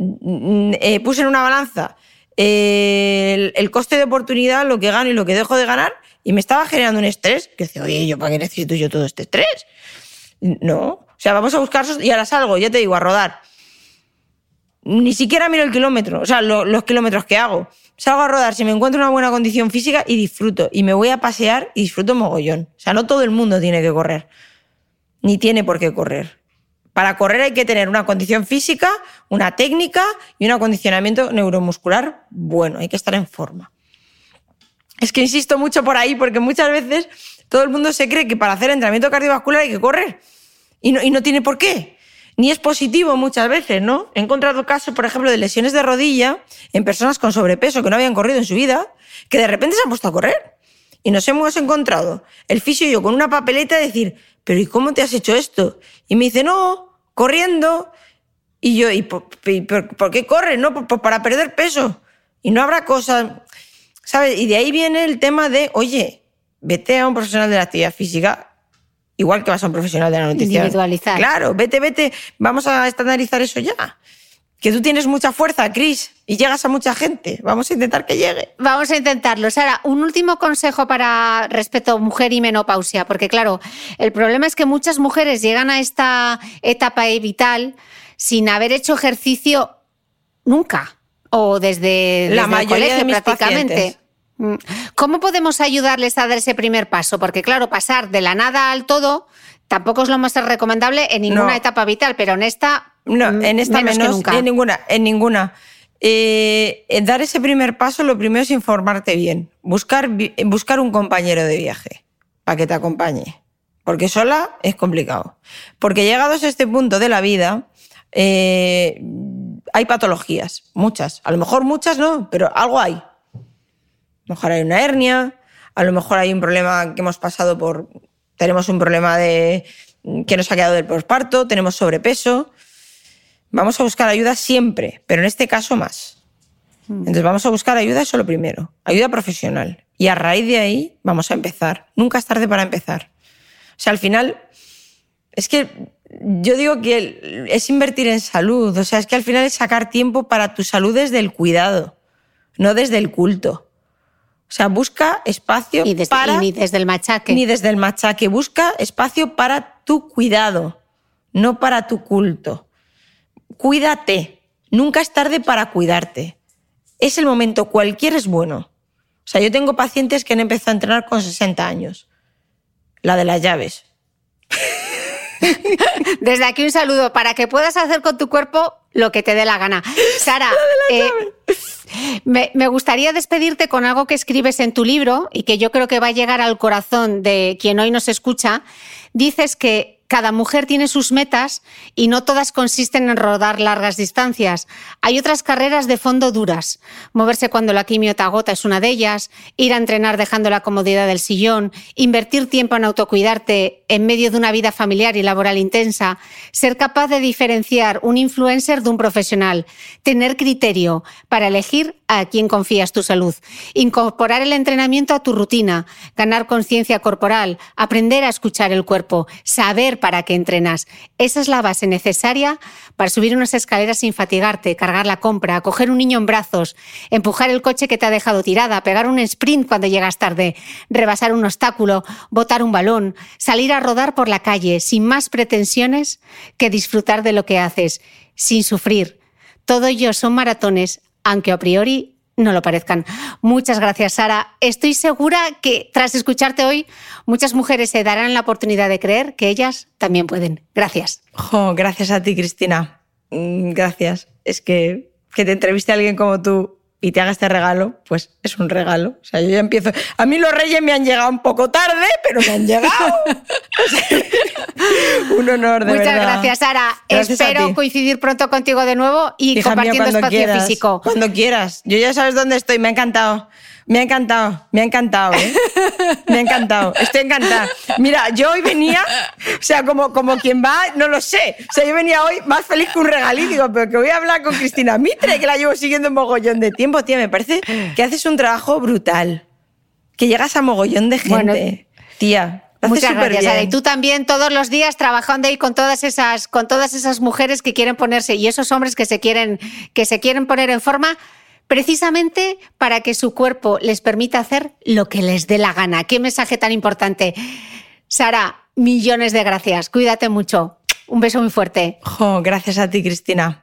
eh, puse en una balanza el, coste de oportunidad, lo que gano y lo que dejo de ganar, y me estaba generando un estrés. Que decía, oye, ¿yo para qué necesito yo todo este estrés? No. O sea, vamos a buscar y ahora salgo, ya te digo, a rodar. Ni siquiera miro el kilómetro, o sea, los kilómetros que hago. Salgo a rodar si me encuentro una buena condición física y disfruto. Y me voy a pasear y disfruto mogollón. O sea, no todo el mundo tiene que correr. Ni tiene por qué correr. Para correr hay que tener una condición física, una técnica y un acondicionamiento neuromuscular bueno. Hay que estar en forma. Es que insisto mucho por ahí porque muchas veces todo el mundo se cree que para hacer entrenamiento cardiovascular hay que correr. Y no, y no tiene por qué. Ni es positivo muchas veces, ¿no? He encontrado casos, por ejemplo, de lesiones de rodilla en personas con sobrepeso que no habían corrido en su vida, que de repente se han puesto a correr. Y nos hemos encontrado el fisio y yo con una papeleta de decir, pero ¿y cómo te has hecho esto? Y me dice, no, corriendo. Y yo, ¿y por, qué corre? No, pues para perder peso. Y no habrá cosas, ¿sabes? Y de ahí viene el tema de, oye, vete a un profesional de la actividad física, igual que vas a un profesional de la nutrición. Individualizar. Claro, vete, vete, vamos a estandarizar eso ya. Que tú tienes mucha fuerza, Cris, y llegas a mucha gente. Vamos a intentar que llegue. Vamos a intentarlo. Sara, un último consejo para respecto a mujer y menopausia, porque claro, el problema es que muchas mujeres llegan a esta etapa vital sin haber hecho ejercicio nunca o desde, la mayoría el colegio de prácticamente. Mm. ¿Cómo podemos ayudarles a dar ese primer paso? Porque claro, pasar de la nada al todo tampoco es lo más recomendable en ninguna etapa vital, pero en esta no, mm, en esta menos, nunca. En ninguna, en ninguna. Eh, dar ese primer paso, lo primero es informarte bien. Buscar, buscar un compañero de viaje para que te acompañe. Porque sola es complicado. Porque llegados a este punto de la vida, eh, hay patologías, muchas. A lo mejor muchas no, pero algo hay. A lo mejor hay una hernia, a lo mejor hay un problema que hemos pasado por. Tenemos un problema de que nos ha quedado del posparto, tenemos sobrepeso. Vamos a buscar ayuda siempre, pero en este caso más. Hmm. Entonces vamos a buscar ayuda, eso lo primero, ayuda profesional. Y a raíz de ahí vamos a empezar. Nunca es tarde para empezar. O sea, al final, es que yo digo que es invertir en salud. O sea, es que al final es sacar tiempo para tu salud desde el cuidado, no desde el culto. O sea, busca espacio y desde, para... ni desde el machaque. Ni desde el machaque. Busca espacio para tu cuidado, no para tu culto cuídate. Nunca es tarde para cuidarte. Es el momento, cualquier es bueno. O sea, yo tengo pacientes que han empezado a entrenar con 60 años. La de las llaves. Desde aquí un saludo para que puedas hacer con tu cuerpo lo que te dé la gana. Sara, eh, me, gustaría despedirte con algo que escribes en tu libro y que yo creo que va a llegar al corazón de quien hoy nos escucha. Dices que cada mujer tiene sus metas y no todas consisten en rodar largas distancias. Hay otras carreras de fondo duras. Moverse cuando la quimio te agota es una de ellas, ir a entrenar dejando la comodidad del sillón, invertir tiempo en autocuidarte en medio de una vida familiar y laboral intensa, ser capaz de diferenciar un influencer de un profesional, tener criterio para elegir a quién confías tu salud, incorporar el entrenamiento a tu rutina, ganar conciencia corporal, aprender a escuchar el cuerpo, saber para qué entrenas. Esa es la base necesaria para subir unas escaleras sin fatigarte, cargar la compra, coger un niño en brazos, empujar el coche que te ha dejado tirada, pegar un sprint cuando llegas tarde, rebasar un obstáculo, botar un balón, salir a rodar por la calle sin más pretensiones que disfrutar de lo que haces, sin sufrir. Todo ello son maratones aunque a priori no lo parezcan. Muchas gracias, Sara. Estoy segura que tras escucharte hoy, muchas mujeres se darán la oportunidad de creer que ellas también pueden. Gracias. gracias a ti, Cristina. Mm, gracias. Es que que te entreviste a alguien como tú y te haga este regalo, pues es un regalo. O sea, yo ya empiezo. A mí los reyes me han llegado un poco tarde, pero me han llegado. un honor, de Muchas verdad. gracias, Sara. Espero coincidir pronto contigo de nuevo y compartiendo espacio físico. Cuando quieras. Yo ya sabes dónde estoy, me ha encantado. Me ha encantado, me ha encantado, ¿eh? Me ha encantado, estoy encantada. Mira, yo hoy venía, o sea, como, como quien va, no lo sé. O sea, yo venía hoy más feliz que un regalín, digo, pero que voy a hablar con Cristina Mitre, que la llevo siguiendo un mogollón de tiempo, tía. Me parece que haces un trabajo brutal. Que llegas a mogollón de gente. tía, Muchas gracias, Y tú también todos los días trabajando ahí con todas esas, con todas esas mujeres que quieren ponerse y esos hombres que se quieren, que se quieren poner en forma precisamente para que su cuerpo les permita hacer lo que les dé la gana. Qué mensaje tan importante. Sara, millones de gracias. Cuídate mucho. Un beso muy fuerte. gracias a ti, Cristina.